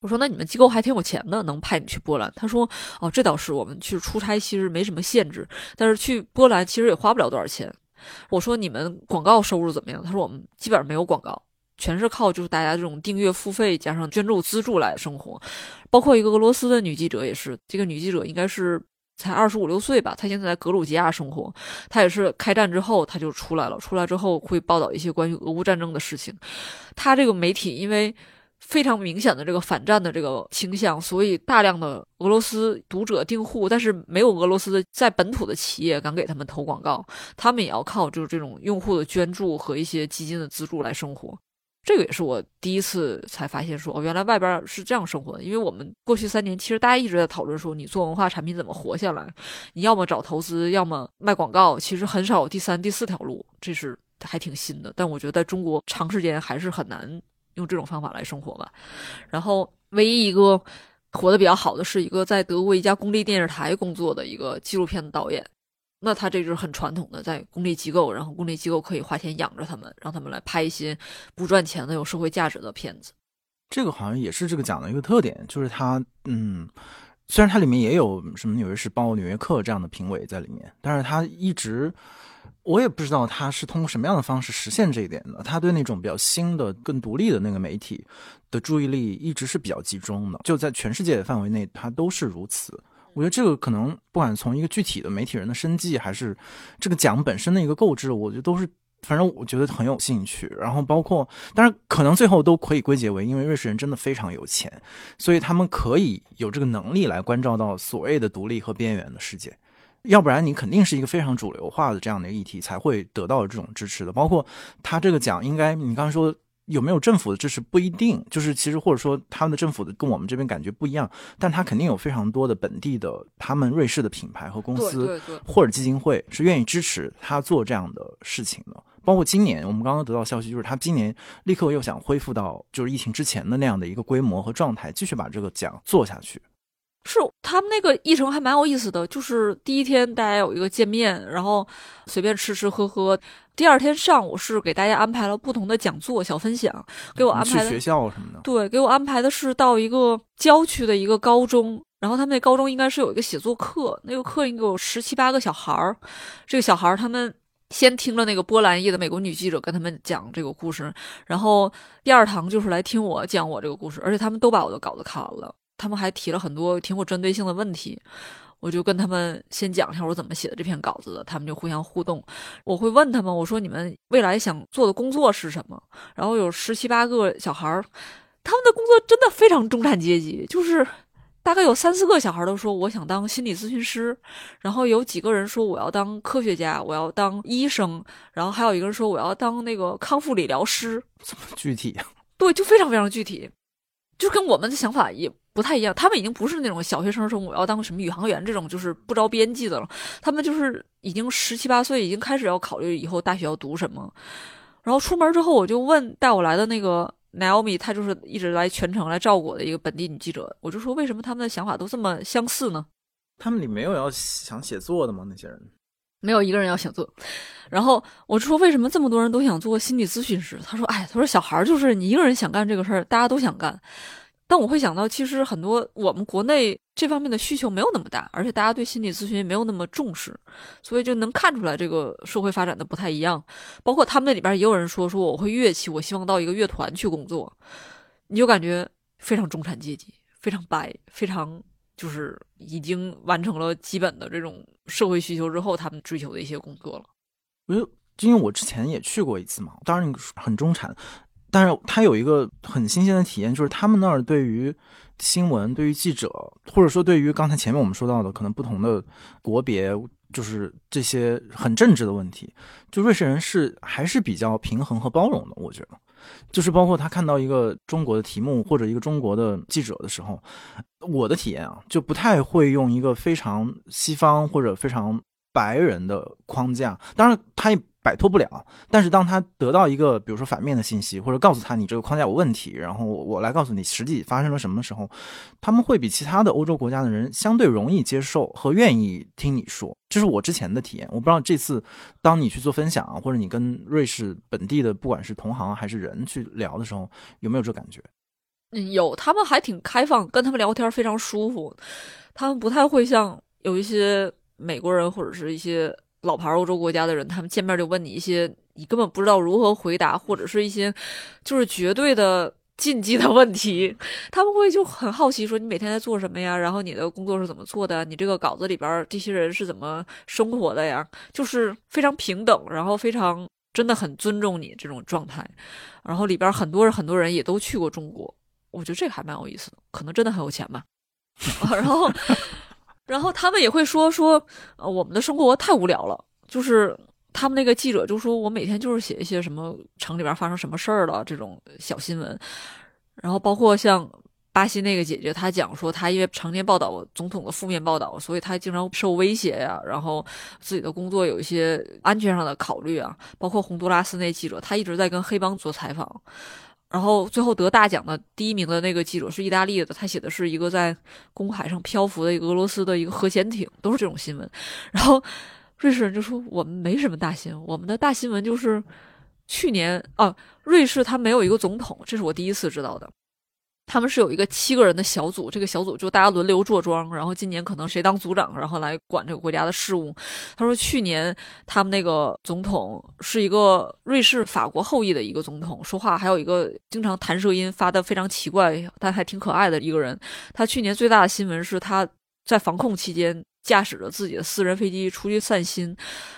我说：“那你们机构还挺有钱的，能派你去波兰？”他说：“哦，这倒是，我们去出差其实没什么限制，但是去波兰其实也花不了多少钱。”我说：“你们广告收入怎么样？”他说：“我们基本上没有广告，全是靠就是大家这种订阅付费加上捐助资助来生活。包括一个俄罗斯的女记者也是，这个女记者应该是才二十五六岁吧，她现在在格鲁吉亚生活，她也是开战之后她就出来了，出来之后会报道一些关于俄乌战争的事情。她这个媒体因为。非常明显的这个反战的这个倾向，所以大量的俄罗斯读者订户，但是没有俄罗斯的在本土的企业敢给他们投广告，他们也要靠就是这种用户的捐助和一些基金的资助来生活。这个也是我第一次才发现说，哦，原来外边是这样生活的。因为我们过去三年其实大家一直在讨论说，你做文化产品怎么活下来？你要么找投资，要么卖广告，其实很少有第三、第四条路，这是还挺新的。但我觉得在中国长时间还是很难。用这种方法来生活吧。然后，唯一一个活得比较好的是一个在德国一家公立电视台工作的一个纪录片的导演。那他这就是很传统的，在公立机构，然后公立机构可以花钱养着他们，让他们来拍一些不赚钱的、有社会价值的片子。这个好像也是这个奖的一个特点，就是它，嗯，虽然它里面也有什么《纽约时报》《纽约客》这样的评委在里面，但是它一直。我也不知道他是通过什么样的方式实现这一点的。他对那种比较新的、更独立的那个媒体的注意力一直是比较集中的，就在全世界的范围内，他都是如此。我觉得这个可能不管从一个具体的媒体人的生计，还是这个奖本身的一个构置，我觉得都是，反正我觉得很有兴趣。然后包括，当然可能最后都可以归结为，因为瑞士人真的非常有钱，所以他们可以有这个能力来关照到所谓的独立和边缘的世界。要不然你肯定是一个非常主流化的这样的议题才会得到这种支持的。包括他这个奖，应该你刚才说有没有政府的支持不一定，就是其实或者说他们的政府的跟我们这边感觉不一样，但他肯定有非常多的本地的他们瑞士的品牌和公司或者基金会是愿意支持他做这样的事情的。包括今年我们刚刚得到消息，就是他今年立刻又想恢复到就是疫情之前的那样的一个规模和状态，继续把这个奖做下去。是他们那个议程还蛮有意思的，就是第一天大家有一个见面，然后随便吃吃喝喝。第二天上午是给大家安排了不同的讲座、小分享，给我安排学校什么的。对，给我安排的是到一个郊区的一个高中，然后他们那高中应该是有一个写作课，那个课应该有十七八个小孩儿。这个小孩儿他们先听了那个波兰裔的美国女记者跟他们讲这个故事，然后第二堂就是来听我讲我这个故事，而且他们都把我的稿子看完了。他们还提了很多挺有针对性的问题，我就跟他们先讲一下我怎么写的这篇稿子的，他们就互相互动。我会问他们，我说你们未来想做的工作是什么？然后有十七八个小孩儿，他们的工作真的非常中产阶级，就是大概有三四个小孩都说我想当心理咨询师，然后有几个人说我要当科学家，我要当医生，然后还有一个人说我要当那个康复理疗师。这么具体？对，就非常非常具体，就跟我们的想法也。不太一样，他们已经不是那种小学生说我要当什么宇航员这种就是不着边际的了。他们就是已经十七八岁，已经开始要考虑以后大学要读什么。然后出门之后，我就问带我来的那个 Naomi，她就是一直来全程来照顾我的一个本地女记者。我就说为什么他们的想法都这么相似呢？他们里没有要想写作的吗？那些人没有一个人要想作。然后我就说为什么这么多人都想做心理咨询师？他说哎，他说小孩就是你一个人想干这个事儿，大家都想干。但我会想到，其实很多我们国内这方面的需求没有那么大，而且大家对心理咨询没有那么重视，所以就能看出来这个社会发展的不太一样。包括他们那里边也有人说说我会乐器，我希望到一个乐团去工作，你就感觉非常中产阶级，非常白，非常就是已经完成了基本的这种社会需求之后，他们追求的一些工作了。我就因为我之前也去过一次嘛，当然很中产。但是他有一个很新鲜的体验，就是他们那儿对于新闻、对于记者，或者说对于刚才前面我们说到的可能不同的国别，就是这些很政治的问题，就瑞士人是还是比较平衡和包容的。我觉得，就是包括他看到一个中国的题目或者一个中国的记者的时候，我的体验啊，就不太会用一个非常西方或者非常白人的框架。当然，他也。摆脱不了，但是当他得到一个，比如说反面的信息，或者告诉他你这个框架有问题，然后我来告诉你实际发生了什么时候，他们会比其他的欧洲国家的人相对容易接受和愿意听你说。这是我之前的体验，我不知道这次当你去做分享，或者你跟瑞士本地的不管是同行还是人去聊的时候，有没有这感觉？嗯，有，他们还挺开放，跟他们聊天非常舒服，他们不太会像有一些美国人或者是一些。老牌欧洲国家的人，他们见面就问你一些你根本不知道如何回答，或者是一些就是绝对的禁忌的问题，他们会就很好奇说你每天在做什么呀？然后你的工作是怎么做的？你这个稿子里边这些人是怎么生活的呀？就是非常平等，然后非常真的很尊重你这种状态。然后里边很多人很多人也都去过中国，我觉得这个还蛮有意思的，可能真的很有钱吧。然后，然后他们也会说说，呃，我们的生活太无聊了，就是他们那个记者就说我每天就是写一些什么城里边发生什么事儿了这种小新闻，然后包括像巴西那个姐姐，她讲说她因为常年报道总统的负面报道，所以她经常受威胁呀，然后自己的工作有一些安全上的考虑啊，包括洪都拉斯那记者，他一直在跟黑帮做采访。然后最后得大奖的第一名的那个记者是意大利的，他写的是一个在公海上漂浮的一个俄罗斯的一个核潜艇，都是这种新闻。然后瑞士人就说我们没什么大新闻，我们的大新闻就是去年啊，瑞士他没有一个总统，这是我第一次知道的。他们是有一个七个人的小组，这个小组就大家轮流坐庄，然后今年可能谁当组长，然后来管这个国家的事务。他说去年他们那个总统是一个瑞士法国后裔的一个总统，说话还有一个经常弹舌音，发的非常奇怪，但还挺可爱的一个人。他去年最大的新闻是他在防控期间驾驶着自己的私人飞机出去散心，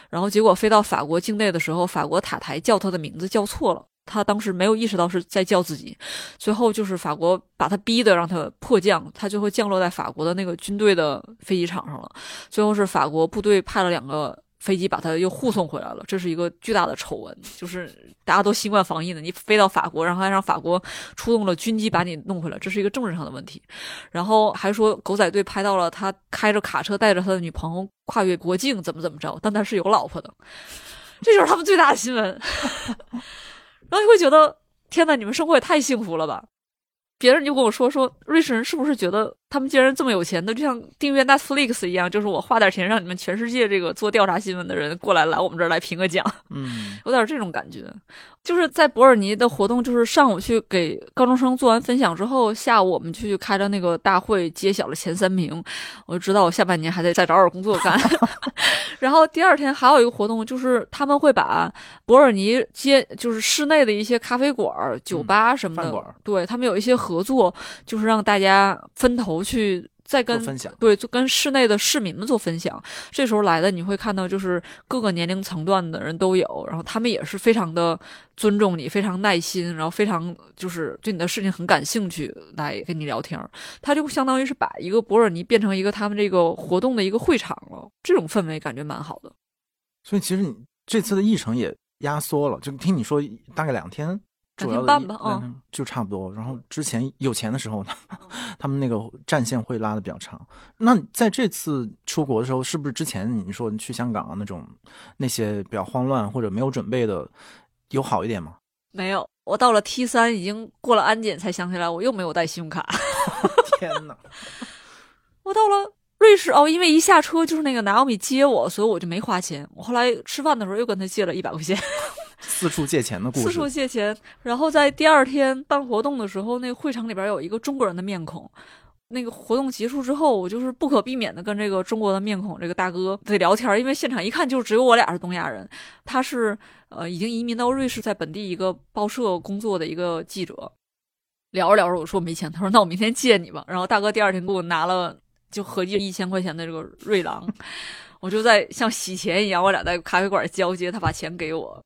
然后结果飞到法国境内的时候，法国塔台叫他的名字叫错了。他当时没有意识到是在叫自己，最后就是法国把他逼的让他迫降，他最后降落在法国的那个军队的飞机场上了。最后是法国部队派了两个飞机把他又护送回来了，这是一个巨大的丑闻，就是大家都新冠防疫呢，你飞到法国，然后还让法国出动了军机把你弄回来，这是一个政治上的问题。然后还说狗仔队拍到了他开着卡车带着他的女朋友跨越国境，怎么怎么着，但他是有老婆的，这就是他们最大的新闻。然后你会觉得，天呐，你们生活也太幸福了吧！别人就跟我说说，瑞士人是不是觉得他们竟然这么有钱，那就像订阅 Netflix 一样，就是我花点钱让你们全世界这个做调查新闻的人过来来我们这儿来评个奖，嗯，有点这种感觉。就是在伯尔尼的活动，就是上午去给高中生做完分享之后，下午我们去开了那个大会，揭晓了前三名，我就知道我下半年还得再找点工作干。然后第二天还有一个活动，就是他们会把伯尔尼街，就是室内的一些咖啡馆、酒吧什么的，对他们有一些合作，就是让大家分头去。再跟分享对，就跟室内的市民们做分享。这时候来的，你会看到就是各个年龄层段的人都有，然后他们也是非常的尊重你，非常耐心，然后非常就是对你的事情很感兴趣来跟你聊天。他就相当于是把一个博尔尼变成一个他们这个活动的一个会场了，这种氛围感觉蛮好的。所以其实你这次的议程也压缩了，就听你说大概两天。主要半吧，嗯，就差不多。然后之前有钱的时候呢，他们那个战线会拉的比较长。那在这次出国的时候，是不是之前你说你去香港那种那些比较慌乱或者没有准备的，有好一点吗？没有，我到了 T 三已经过了安检，才想起来我又没有带信用卡。天哪！我到了瑞士哦，因为一下车就是那个拿奥米接我，所以我就没花钱。我后来吃饭的时候又跟他借了一百块钱。四处借钱的故事。四处借钱，然后在第二天办活动的时候，那个会场里边有一个中国人的面孔。那个活动结束之后，我就是不可避免的跟这个中国的面孔这个大哥得聊天，因为现场一看就只有我俩是东亚人。他是呃已经移民到瑞士，在本地一个报社工作的一个记者。聊着聊着，我说我没钱，他说那我明天借你吧。然后大哥第二天给我拿了就合计一千块钱的这个瑞郎，我就在像洗钱一样，我俩在咖啡馆交接，他把钱给我。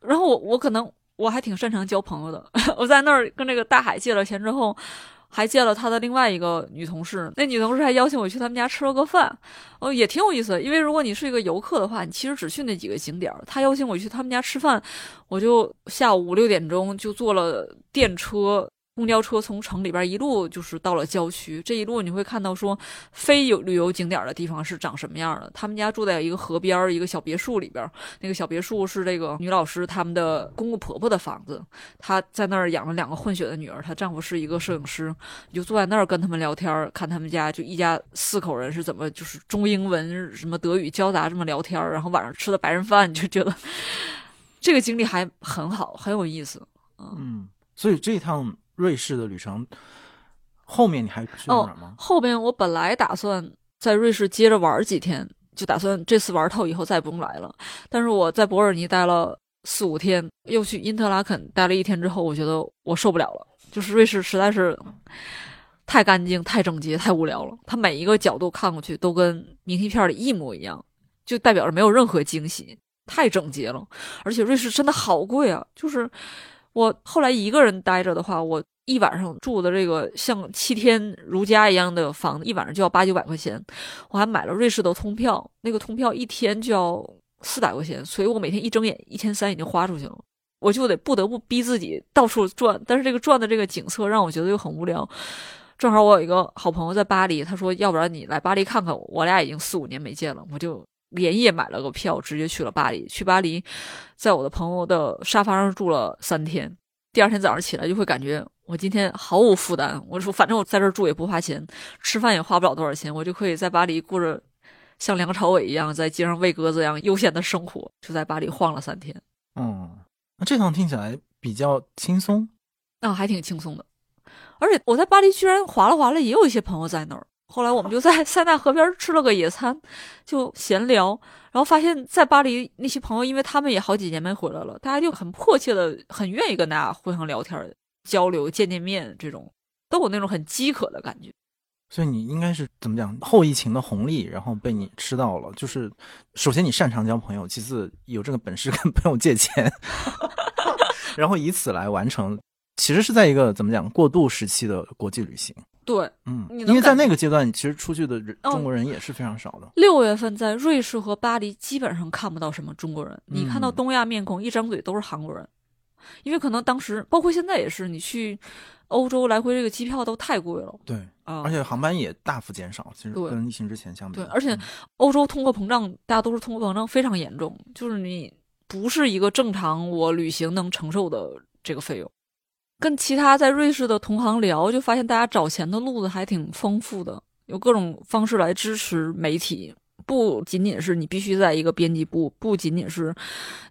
然后我我可能我还挺擅长交朋友的，我在那儿跟那个大海借了钱之后，还借了他的另外一个女同事，那女同事还邀请我去他们家吃了个饭，哦，也挺有意思。因为如果你是一个游客的话，你其实只去那几个景点。他邀请我去他们家吃饭，我就下午五六点钟就坐了电车。公交车从城里边一路就是到了郊区，这一路你会看到说非有旅游景点的地方是长什么样的。他们家住在一个河边一个小别墅里边，那个小别墅是这个女老师他们的公公婆婆的房子，她在那儿养了两个混血的女儿，她丈夫是一个摄影师，你就坐在那儿跟他们聊天，看他们家就一家四口人是怎么就是中英文什么德语交杂这么聊天，然后晚上吃的白人饭，你就觉得这个经历还很好，很有意思。嗯，所以这趟。瑞士的旅程后面你还去哪儿吗？后边我本来打算在瑞士接着玩几天，就打算这次玩透以后再也不用来了。但是我在伯尔尼待了四五天，又去因特拉肯待了一天之后，我觉得我受不了了。就是瑞士实在是太干净、太整洁、太无聊了。它每一个角度看过去都跟明信片里一模一样，就代表着没有任何惊喜，太整洁了。而且瑞士真的好贵啊！就是我后来一个人待着的话，我一晚上住的这个像七天如家一样的房子，一晚上就要八九百块钱。我还买了瑞士的通票，那个通票一天就要四百块钱，所以我每天一睁眼一千三已经花出去了。我就得不得不逼自己到处转，但是这个转的这个景色让我觉得又很无聊。正好我有一个好朋友在巴黎，他说要不然你来巴黎看看我，我俩已经四五年没见了，我就连夜买了个票，直接去了巴黎。去巴黎，在我的朋友的沙发上住了三天。第二天早上起来就会感觉我今天毫无负担。我说反正我在这儿住也不花钱，吃饭也花不了多少钱，我就可以在巴黎过着像梁朝伟一样在街上喂鸽子一样悠闲的生活。就在巴黎晃了三天。嗯。那这趟听起来比较轻松，那还挺轻松的。而且我在巴黎居然划拉划拉，也有一些朋友在那儿。后来我们就在 塞纳河边吃了个野餐，就闲聊，然后发现，在巴黎那些朋友，因为他们也好几年没回来了，大家就很迫切的、很愿意跟大家互相聊天、交流、见见面，这种都有那种很饥渴的感觉。所以你应该是怎么讲后疫情的红利，然后被你吃到了。就是首先你擅长交朋友，其次有这个本事跟朋友借钱，然后以此来完成。其实是在一个怎么讲过渡时期的国际旅行。对，嗯，因为在那个阶段，其实出去的中国人也是非常少的。六月份在瑞士和巴黎基本上看不到什么中国人，你看到东亚面孔，一张嘴都是韩国人。因为可能当时，包括现在也是，你去。欧洲来回这个机票都太贵了，对啊，而且航班也大幅减少，其实跟疫情之前相比。对，而且欧洲通货膨胀，大家都是通货膨胀非常严重，就是你不是一个正常我旅行能承受的这个费用。跟其他在瑞士的同行聊，就发现大家找钱的路子还挺丰富的，有各种方式来支持媒体，不仅仅是你必须在一个编辑部，不仅仅是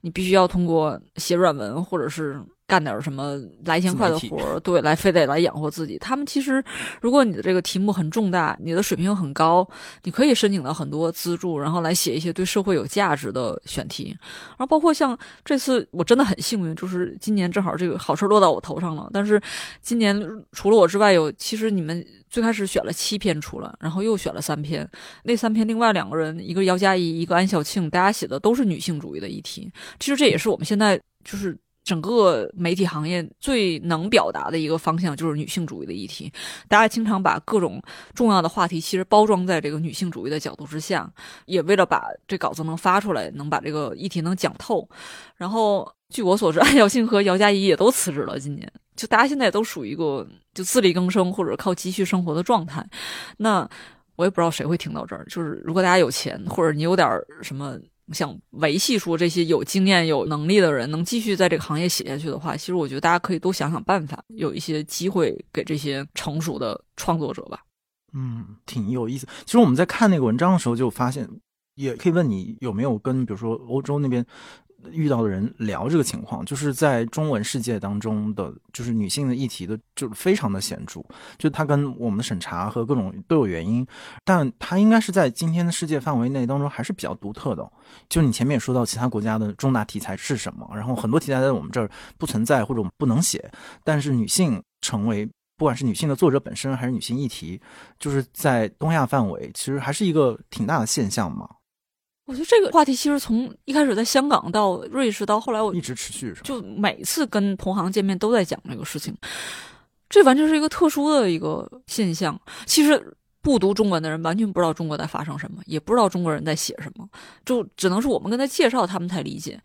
你必须要通过写软文或者是。干点什么来钱快的活儿，对，来非得来养活自己。他们其实，如果你的这个题目很重大，你的水平很高，你可以申请到很多资助，然后来写一些对社会有价值的选题。然后包括像这次，我真的很幸运，就是今年正好这个好事落到我头上了。但是今年除了我之外，有其实你们最开始选了七篇出来，然后又选了三篇，那三篇另外两个人，一个姚佳怡，一个安小庆，大家写的都是女性主义的议题。其实这也是我们现在就是。整个媒体行业最能表达的一个方向就是女性主义的议题，大家经常把各种重要的话题其实包装在这个女性主义的角度之下，也为了把这稿子能发出来，能把这个议题能讲透。然后据我所知，安小庆和姚佳怡也都辞职了，今年就大家现在都属于一个就自力更生或者靠积蓄生活的状态。那我也不知道谁会听到这儿，就是如果大家有钱或者你有点什么。想维系说这些有经验、有能力的人能继续在这个行业写下去的话，其实我觉得大家可以多想想办法，有一些机会给这些成熟的创作者吧。嗯，挺有意思。其实我们在看那个文章的时候就发现，也可以问你有没有跟比如说欧洲那边。遇到的人聊这个情况，就是在中文世界当中的，就是女性的议题的，就非常的显著。就它跟我们的审查和各种都有原因，但它应该是在今天的世界范围内当中还是比较独特的。就你前面也说到，其他国家的重大题材是什么，然后很多题材在我们这儿不存在或者我们不能写，但是女性成为不管是女性的作者本身还是女性议题，就是在东亚范围其实还是一个挺大的现象嘛。我觉得这个话题其实从一开始在香港到瑞士到后来，我一直持续，就每次跟同行见面都在讲这个事情。这完全是一个特殊的一个现象。其实不读中文的人完全不知道中国在发生什么，也不知道中国人在写什么，就只能是我们跟他介绍，他们才理解。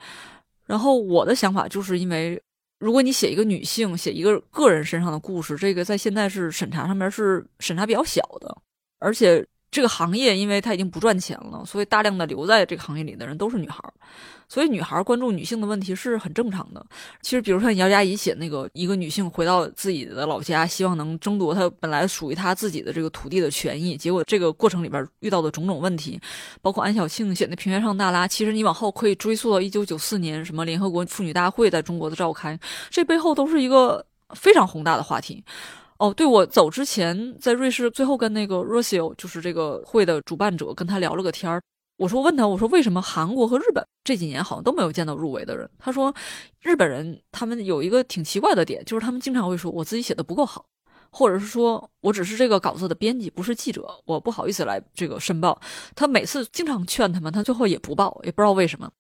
然后我的想法就是因为，如果你写一个女性，写一个个人身上的故事，这个在现在是审查上面是审查比较小的，而且。这个行业，因为它已经不赚钱了，所以大量的留在这个行业里的人都是女孩儿，所以女孩儿关注女性的问题是很正常的。其实，比如说姚佳怡写那个一个女性回到自己的老家，希望能争夺她本来属于她自己的这个土地的权益，结果这个过程里边遇到的种种问题，包括安小庆写的《平原上大拉》，其实你往后可以追溯到一九九四年什么联合国妇女大会在中国的召开，这背后都是一个非常宏大的话题。哦，对，我走之前在瑞士，最后跟那个 r o s i o 就是这个会的主办者，跟他聊了个天儿。我说问他，我说为什么韩国和日本这几年好像都没有见到入围的人？他说，日本人他们有一个挺奇怪的点，就是他们经常会说我自己写的不够好。或者是说我只是这个稿子的编辑，不是记者，我不好意思来这个申报。他每次经常劝他们，他最后也不报，也不知道为什么。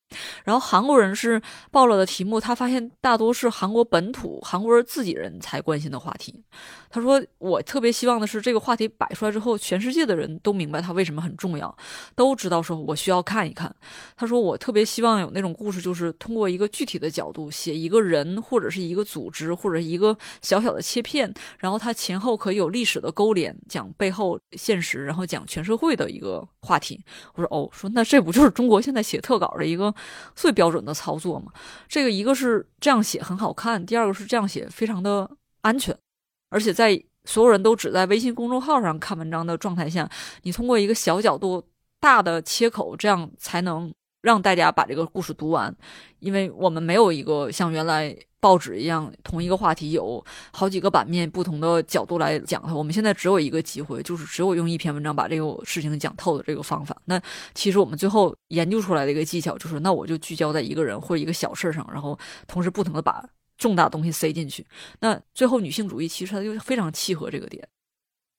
然后韩国人是报了的题目，他发现大多是韩国本土韩国人自己人才关心的话题。他说：“我特别希望的是，这个话题摆出来之后，全世界的人都明白它为什么很重要，都知道说我需要看一看。”他说：“我特别希望有那种故事，就是通过一个具体的角度写一个人，或者是一个组织，或者一个小小的切片，然后它前后可以有历史的勾连，讲背后现实，然后讲全社会的一个话题。”我说：“哦，说那这不就是中国现在写特稿的一个最标准的操作吗？这个一个是这样写很好看，第二个是这样写非常的安全。”而且在所有人都只在微信公众号上看文章的状态下，你通过一个小角度、大的切口，这样才能让大家把这个故事读完。因为我们没有一个像原来报纸一样，同一个话题有好几个版面、不同的角度来讲它。我们现在只有一个机会，就是只有用一篇文章把这个事情讲透的这个方法。那其实我们最后研究出来的一个技巧就是，那我就聚焦在一个人或者一个小事上，然后同时不停的把。重大东西塞进去，那最后女性主义其实它就非常契合这个点。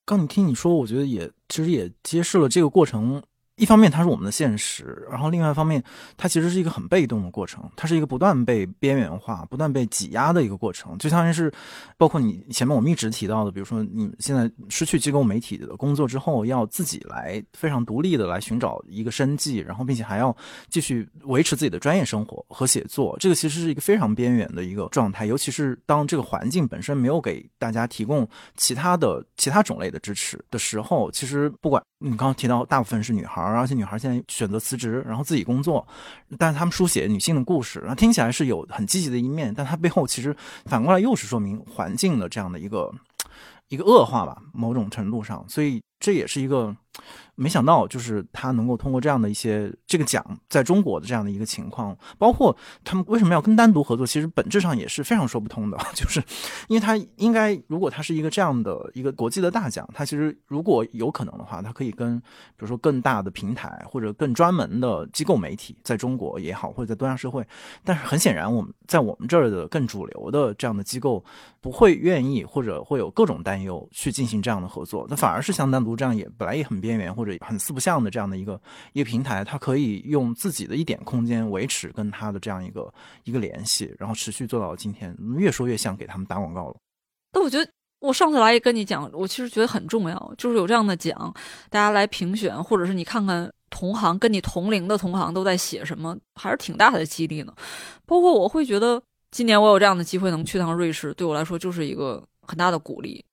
刚你听你说，我觉得也其实也揭示了这个过程。一方面它是我们的现实，然后另外一方面，它其实是一个很被动的过程，它是一个不断被边缘化、不断被挤压的一个过程。就相当于是，包括你前面我们一直提到的，比如说你现在失去机构媒体的工作之后，要自己来非常独立的来寻找一个生计，然后并且还要继续维持自己的专业生活和写作，这个其实是一个非常边缘的一个状态。尤其是当这个环境本身没有给大家提供其他的其他种类的支持的时候，其实不管你刚刚提到大部分是女孩。而且女孩现在选择辞职，然后自己工作，但是他们书写女性的故事，然后听起来是有很积极的一面，但它背后其实反过来又是说明环境的这样的一个一个恶化吧，某种程度上，所以这也是一个。没想到，就是他能够通过这样的一些这个奖，在中国的这样的一个情况，包括他们为什么要跟单独合作，其实本质上也是非常说不通的。就是因为他应该，如果他是一个这样的一个国际的大奖，他其实如果有可能的话，他可以跟比如说更大的平台或者更专门的机构媒体，在中国也好，或者在东亚社会，但是很显然，我们在我们这儿的更主流的这样的机构不会愿意，或者会有各种担忧去进行这样的合作，那反而是像单独这样也本来也很边缘或。者很四不像的这样的一个一个平台，它可以用自己的一点空间维持跟它的这样一个一个联系，然后持续做到今天，越说越像给他们打广告了。那我觉得我上次来也跟你讲，我其实觉得很重要，就是有这样的奖，大家来评选，或者是你看看同行跟你同龄的同行都在写什么，还是挺大的激励呢。包括我会觉得，今年我有这样的机会能去趟瑞士，对我来说就是一个很大的鼓励，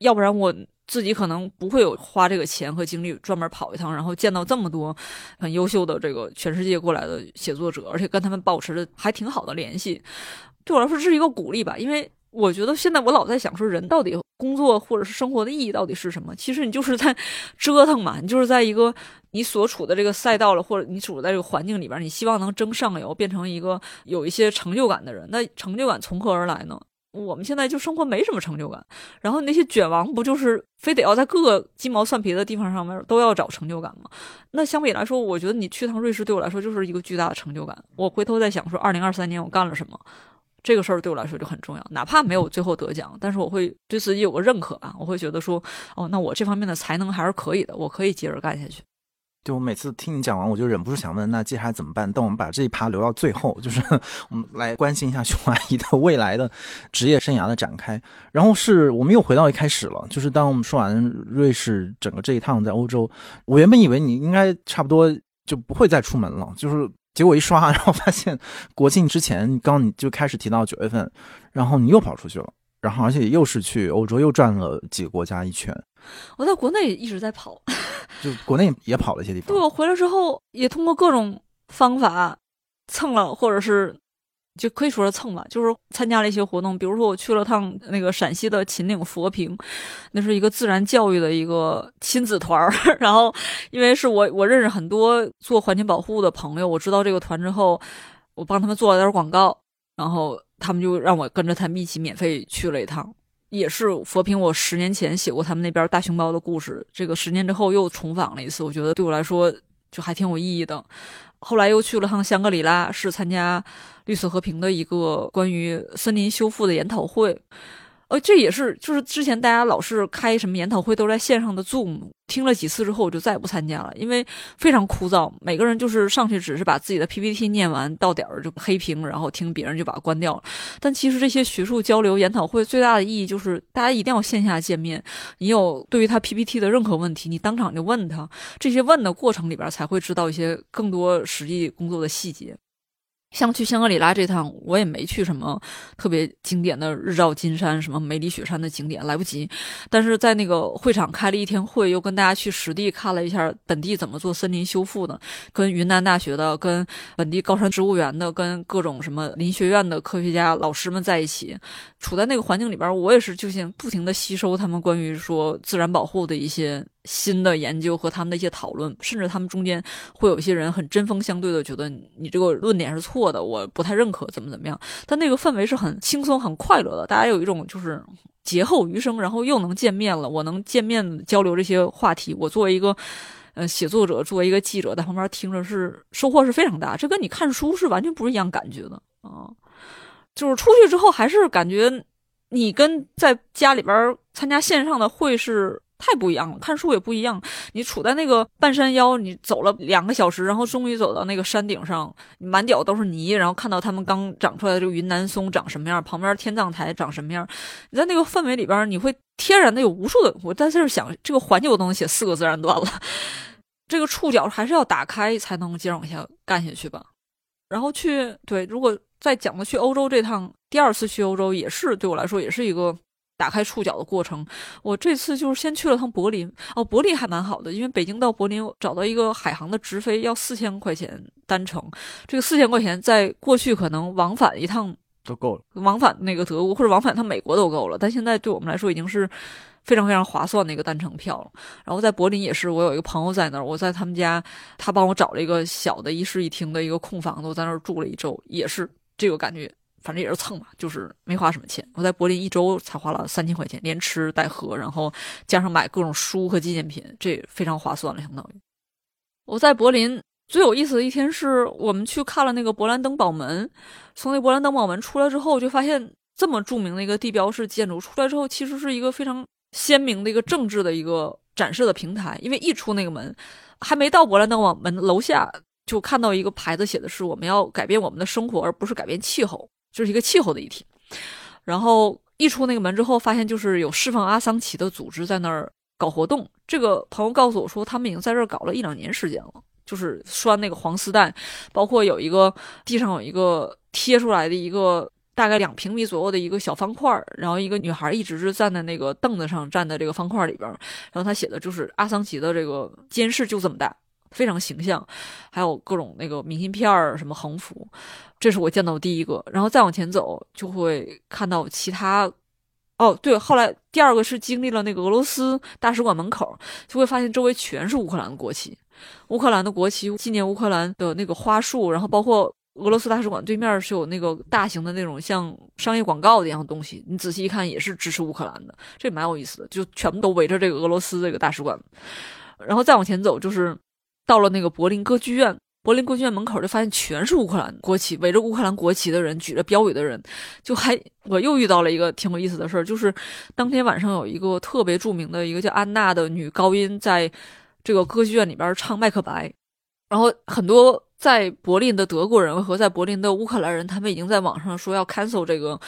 要不然我。自己可能不会有花这个钱和精力专门跑一趟，然后见到这么多很优秀的这个全世界过来的写作者，而且跟他们保持着还挺好的联系。对我来说，是一个鼓励吧，因为我觉得现在我老在想，说人到底工作或者是生活的意义到底是什么？其实你就是在折腾嘛，你就是在一个你所处的这个赛道了，或者你处在这个环境里边，你希望能争上游，变成一个有一些成就感的人。那成就感从何而来呢？我们现在就生活没什么成就感，然后那些卷王不就是非得要在各个鸡毛蒜皮的地方上面都要找成就感吗？那相比来说，我觉得你去趟瑞士对我来说就是一个巨大的成就感。我回头在想说，二零二三年我干了什么，这个事儿对我来说就很重要。哪怕没有最后得奖，但是我会对自己有个认可啊，我会觉得说，哦，那我这方面的才能还是可以的，我可以接着干下去。就我每次听你讲完，我就忍不住想问，那接下来怎么办？但我们把这一趴留到最后，就是 我们来关心一下熊阿姨的未来的职业生涯的展开。然后是我们又回到一开始了，就是当我们说完瑞士整个这一趟在欧洲，我原本以为你应该差不多就不会再出门了，就是结果一刷，然后发现国庆之前刚你就开始提到九月份，然后你又跑出去了，然后而且又是去欧洲又转了几个国家一圈。我在国内一直在跑。就国内也跑了一些地方。对我回来之后，也通过各种方法蹭了，或者是就可以说是蹭吧，就是参加了一些活动。比如说，我去了趟那个陕西的秦岭佛坪，那是一个自然教育的一个亲子团儿。然后，因为是我我认识很多做环境保护的朋友，我知道这个团之后，我帮他们做了点广告，然后他们就让我跟着他们一起免费去了一趟。也是佛平，我十年前写过他们那边大熊猫的故事，这个十年之后又重访了一次。我觉得对我来说，就还挺有意义的。后来又去了趟香格里拉，是参加绿色和平的一个关于森林修复的研讨会。呃，这也是就是之前大家老是开什么研讨会都在线上的 Zoom，听了几次之后我就再也不参加了，因为非常枯燥。每个人就是上去只是把自己的 PPT 念完，到点儿就黑屏，然后听别人就把它关掉了。但其实这些学术交流研讨会最大的意义就是大家一定要线下见面，你有对于他 PPT 的任何问题，你当场就问他，这些问的过程里边才会知道一些更多实际工作的细节。像去香格里拉这趟，我也没去什么特别经典的日照金山、什么梅里雪山的景点，来不及。但是在那个会场开了一天会，又跟大家去实地看了一下本地怎么做森林修复的，跟云南大学的、跟本地高山植物园的、跟各种什么林学院的科学家老师们在一起，处在那个环境里边，我也是就像不停的吸收他们关于说自然保护的一些。新的研究和他们的一些讨论，甚至他们中间会有一些人很针锋相对的，觉得你这个论点是错的，我不太认可，怎么怎么样。但那个氛围是很轻松、很快乐的，大家有一种就是劫后余生，然后又能见面了。我能见面交流这些话题，我作为一个呃写作者，作为一个记者，在旁边听着是收获是非常大。这跟你看书是完全不是一样感觉的啊！就是出去之后，还是感觉你跟在家里边参加线上的会是。太不一样了，看书也不一样。你处在那个半山腰，你走了两个小时，然后终于走到那个山顶上，满脚都是泥，然后看到他们刚长出来的这个云南松长什么样，旁边天葬台长什么样。你在那个氛围里边，你会天然的有无数的。我在这儿想，这个环境我都能写四个自然段了。这个触角还是要打开才能接着往下干下去吧。然后去对，如果再讲的去欧洲这趟，第二次去欧洲也是对我来说也是一个。打开触角的过程，我这次就是先去了趟柏林哦，柏林还蛮好的，因为北京到柏林找到一个海航的直飞要四千块钱单程，这个四千块钱在过去可能往返一趟都够了，往返那个德国或者往返趟美国都够了，但现在对我们来说已经是非常非常划算的一个单程票了。然后在柏林也是，我有一个朋友在那儿，我在他们家，他帮我找了一个小的一室一厅的一个空房子，我在那儿住了一周，也是这个感觉。反正也是蹭嘛，就是没花什么钱。我在柏林一周才花了三千块钱，连吃带喝，然后加上买各种书和纪念品，这非常划算了，相当于。我在柏林最有意思的一天是我们去看了那个勃兰登堡门。从那勃兰登堡门出来之后，就发现这么著名的一个地标式建筑出来之后，其实是一个非常鲜明的一个政治的一个展示的平台。因为一出那个门，还没到勃兰登堡门楼下，就看到一个牌子，写的是我们要改变我们的生活，而不是改变气候。就是一个气候的议题，然后一出那个门之后，发现就是有释放阿桑奇的组织在那儿搞活动。这个朋友告诉我说，他们已经在这儿搞了一两年时间了，就是拴那个黄丝带，包括有一个地上有一个贴出来的一个大概两平米左右的一个小方块，然后一个女孩一直是站在那个凳子上，站在这个方块里边，然后他写的就是阿桑奇的这个监视就这么大。非常形象，还有各种那个明信片儿、什么横幅，这是我见到的第一个。然后再往前走，就会看到其他。哦，对，后来第二个是经历了那个俄罗斯大使馆门口，就会发现周围全是乌克兰的国旗，乌克兰的国旗纪念乌克兰的那个花束，然后包括俄罗斯大使馆对面是有那个大型的那种像商业广告的一样东西，你仔细一看也是支持乌克兰的，这蛮有意思的，就全部都围着这个俄罗斯这个大使馆。然后再往前走就是。到了那个柏林歌剧院，柏林歌剧院门口就发现全是乌克兰国旗，围着乌克兰国旗的人，举着标语的人，就还我又遇到了一个挺有意思的事儿，就是当天晚上有一个特别著名的一个叫安娜的女高音，在这个歌剧院里边唱《麦克白》，然后很多。在柏林的德国人和在柏林的乌克兰人，他们已经在网上说要 cancel 这个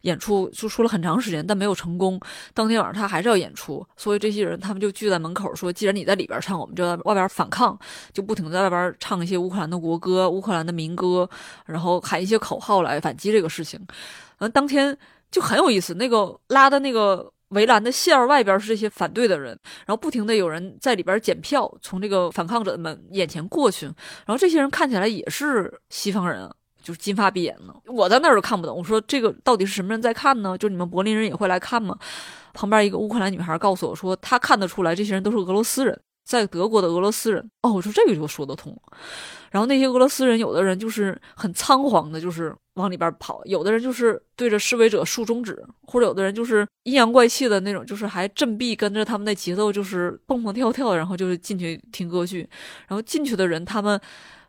演出，就说了很长时间，但没有成功。当天晚上他还是要演出，所以这些人他们就聚在门口说：“既然你在里边唱，我们就在外边反抗，就不停在外边唱一些乌克兰的国歌、乌克兰的民歌，然后喊一些口号来反击这个事情。”嗯，当天就很有意思，那个拉的那个。围栏的线儿外边是这些反对的人，然后不停的有人在里边检票，从这个反抗者们眼前过去，然后这些人看起来也是西方人，就是金发碧眼的。我在那儿都看不懂，我说这个到底是什么人在看呢？就你们柏林人也会来看吗？旁边一个乌克兰女孩告诉我说，她看得出来这些人都是俄罗斯人，在德国的俄罗斯人。哦，我说这个就说得通。然后那些俄罗斯人，有的人就是很仓皇的，就是往里边跑；有的人就是对着示威者竖中指，或者有的人就是阴阳怪气的那种，就是还振臂跟着他们的节奏，就是蹦蹦跳跳，然后就是进去听歌剧。然后进去的人，他们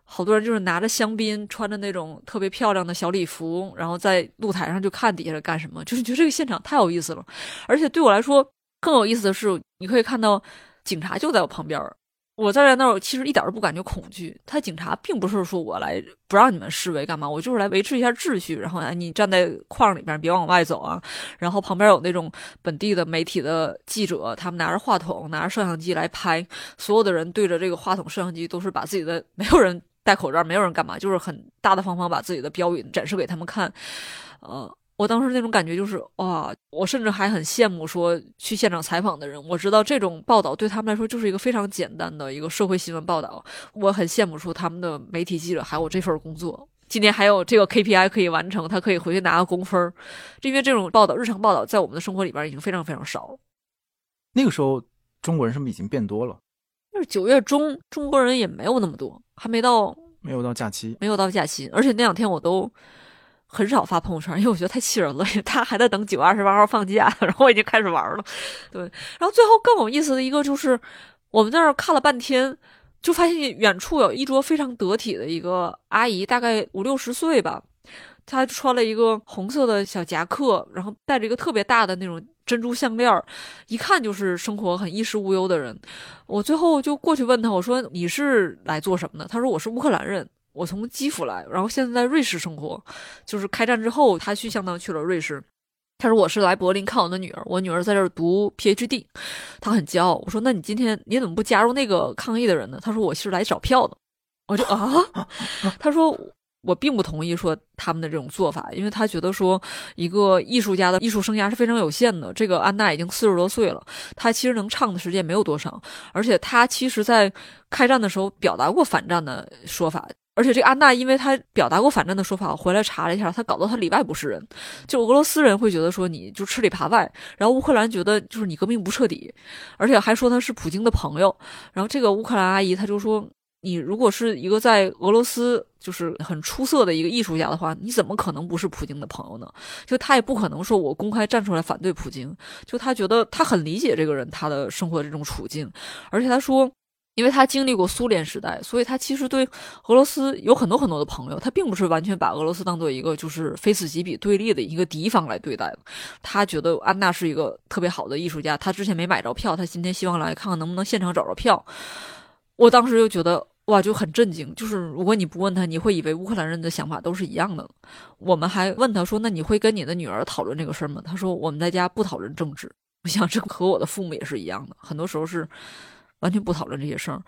好多人就是拿着香槟，穿着那种特别漂亮的小礼服，然后在露台上就看底下在干什么，就是觉得这个现场太有意思了。而且对我来说更有意思的是，你可以看到警察就在我旁边。我站在那儿其实一点都不感觉恐惧。他警察并不是说我来不让你们示威干嘛，我就是来维持一下秩序。然后哎，你站在框里边，别往外走啊。然后旁边有那种本地的媒体的记者，他们拿着话筒、拿着摄像机来拍。所有的人对着这个话筒、摄像机都是把自己的，没有人戴口罩，没有人干嘛，就是很大大方方把自己的标语展示给他们看，呃。我当时那种感觉就是哇，我甚至还很羡慕说去现场采访的人。我知道这种报道对他们来说就是一个非常简单的一个社会新闻报道。我很羡慕说他们的媒体记者还有这份工作，今天还有这个 KPI 可以完成，他可以回去拿个工分儿。因为这种报道，日常报道在我们的生活里边已经非常非常少了。那个时候中国人是不是已经变多了？就是九月中，中国人也没有那么多，还没到，没有到假期，没有到假期，而且那两天我都。很少发朋友圈，因为我觉得太气人了。他还在等九月二十八号放假，然后我已经开始玩了。对，然后最后更有意思的一个就是，我们在那儿看了半天，就发现远处有一桌非常得体的一个阿姨，大概五六十岁吧。她穿了一个红色的小夹克，然后戴着一个特别大的那种珍珠项链，一看就是生活很衣食无忧的人。我最后就过去问他，我说：“你是来做什么的？”他说：“我是乌克兰人。”我从基辅来，然后现在在瑞士生活。就是开战之后，他去相当去了瑞士。他说我是来柏林看我的女儿，我女儿在这儿读 PhD，他很骄傲。我说那你今天你怎么不加入那个抗议的人呢？他说我是来找票的。我就啊，他说我并不同意说他们的这种做法，因为他觉得说一个艺术家的艺术生涯是非常有限的。这个安娜已经四十多岁了，她其实能唱的时间没有多少，而且她其实在开战的时候表达过反战的说法。而且这个安娜，因为她表达过反战的说法，我回来查了一下，她搞得她里外不是人。就俄罗斯人会觉得说你就吃里扒外，然后乌克兰觉得就是你革命不彻底，而且还说他是普京的朋友。然后这个乌克兰阿姨她就说，你如果是一个在俄罗斯就是很出色的一个艺术家的话，你怎么可能不是普京的朋友呢？就他也不可能说我公开站出来反对普京。就他觉得他很理解这个人他的生活的这种处境，而且他说。因为他经历过苏联时代，所以他其实对俄罗斯有很多很多的朋友。他并不是完全把俄罗斯当做一个就是非此即彼对立的一个敌方来对待的。他觉得安娜是一个特别好的艺术家。他之前没买着票，他今天希望来看看能不能现场找着票。我当时就觉得哇，就很震惊。就是如果你不问他，你会以为乌克兰人的想法都是一样的。我们还问他说：“那你会跟你的女儿讨论这个事儿吗？”他说：“我们在家不讨论政治。”我想这和我的父母也是一样的，很多时候是。完全不讨论这些事儿，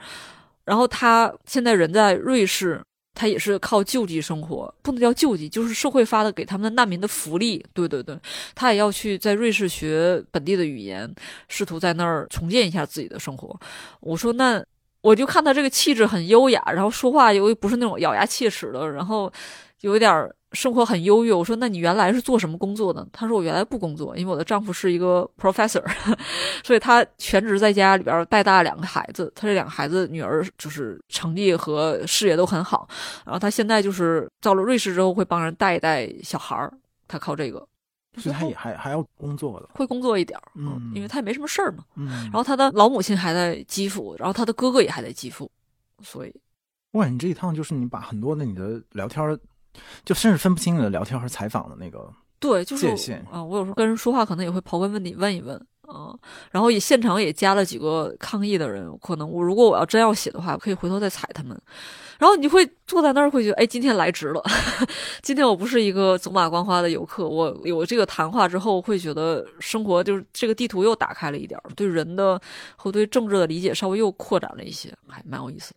然后他现在人在瑞士，他也是靠救济生活，不能叫救济，就是社会发的给他们的难民的福利。对对对，他也要去在瑞士学本地的语言，试图在那儿重建一下自己的生活。我说那我就看他这个气质很优雅，然后说话又不是那种咬牙切齿的，然后有一点儿。生活很优越，我说那你原来是做什么工作的？他说我原来不工作，因为我的丈夫是一个 professor，所以他全职在家里边带大两个孩子。他这两个孩子女儿就是成绩和事业都很好，然后他现在就是到了瑞士之后会帮人带一带小孩儿，他靠这个，所以他也还还要工作的，会工作一点儿，嗯，因为他也没什么事儿嘛，嗯，然后他的老母亲还在基辅，然后他的哥哥也还在基辅，所以，哇，你这一趟就是你把很多的你的聊天。就甚至分不清你的聊天和采访的那个对，就是啊，我有时候跟人说话，可能也会刨根问底问一问啊，然后也现场也加了几个抗议的人，可能我如果我要真要写的话，可以回头再踩他们。然后你会坐在那儿，会觉得哎，今天来值了，今天我不是一个走马观花的游客，我有这个谈话之后，会觉得生活就是这个地图又打开了一点，对人的和对政治的理解稍微又扩展了一些，还蛮有意思。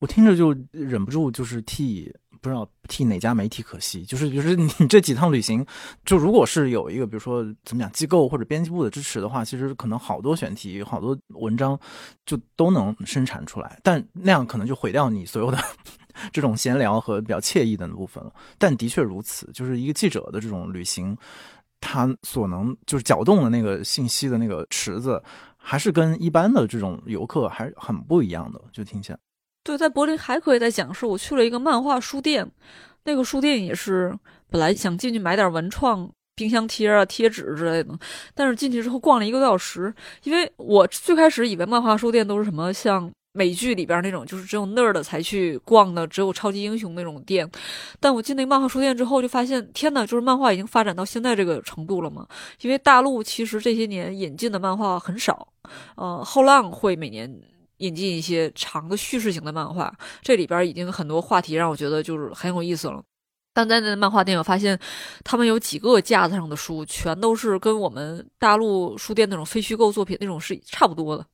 我听着就忍不住就是替。不知道替哪家媒体可惜，就是比如说你这几趟旅行，就如果是有一个比如说怎么讲机构或者编辑部的支持的话，其实可能好多选题、好多文章就都能生产出来，但那样可能就毁掉你所有的 这种闲聊和比较惬意的那部分了。但的确如此，就是一个记者的这种旅行，他所能就是搅动的那个信息的那个池子。还是跟一般的这种游客还是很不一样的，就听起来。对，在柏林还可以再讲是，我去了一个漫画书店，那个书店也是本来想进去买点文创冰箱贴啊、贴纸之类的，但是进去之后逛了一个多小时，因为我最开始以为漫画书店都是什么像美剧里边那种，就是只有那儿的才去逛的，只有超级英雄那种店。但我进那个漫画书店之后，就发现天呐，就是漫画已经发展到现在这个程度了嘛？因为大陆其实这些年引进的漫画很少，呃，后浪会每年。引进一些长的叙事型的漫画，这里边已经很多话题让我觉得就是很有意思了。但在那漫画店，我发现他们有几个架子上的书，全都是跟我们大陆书店那种非虚构作品那种是差不多的。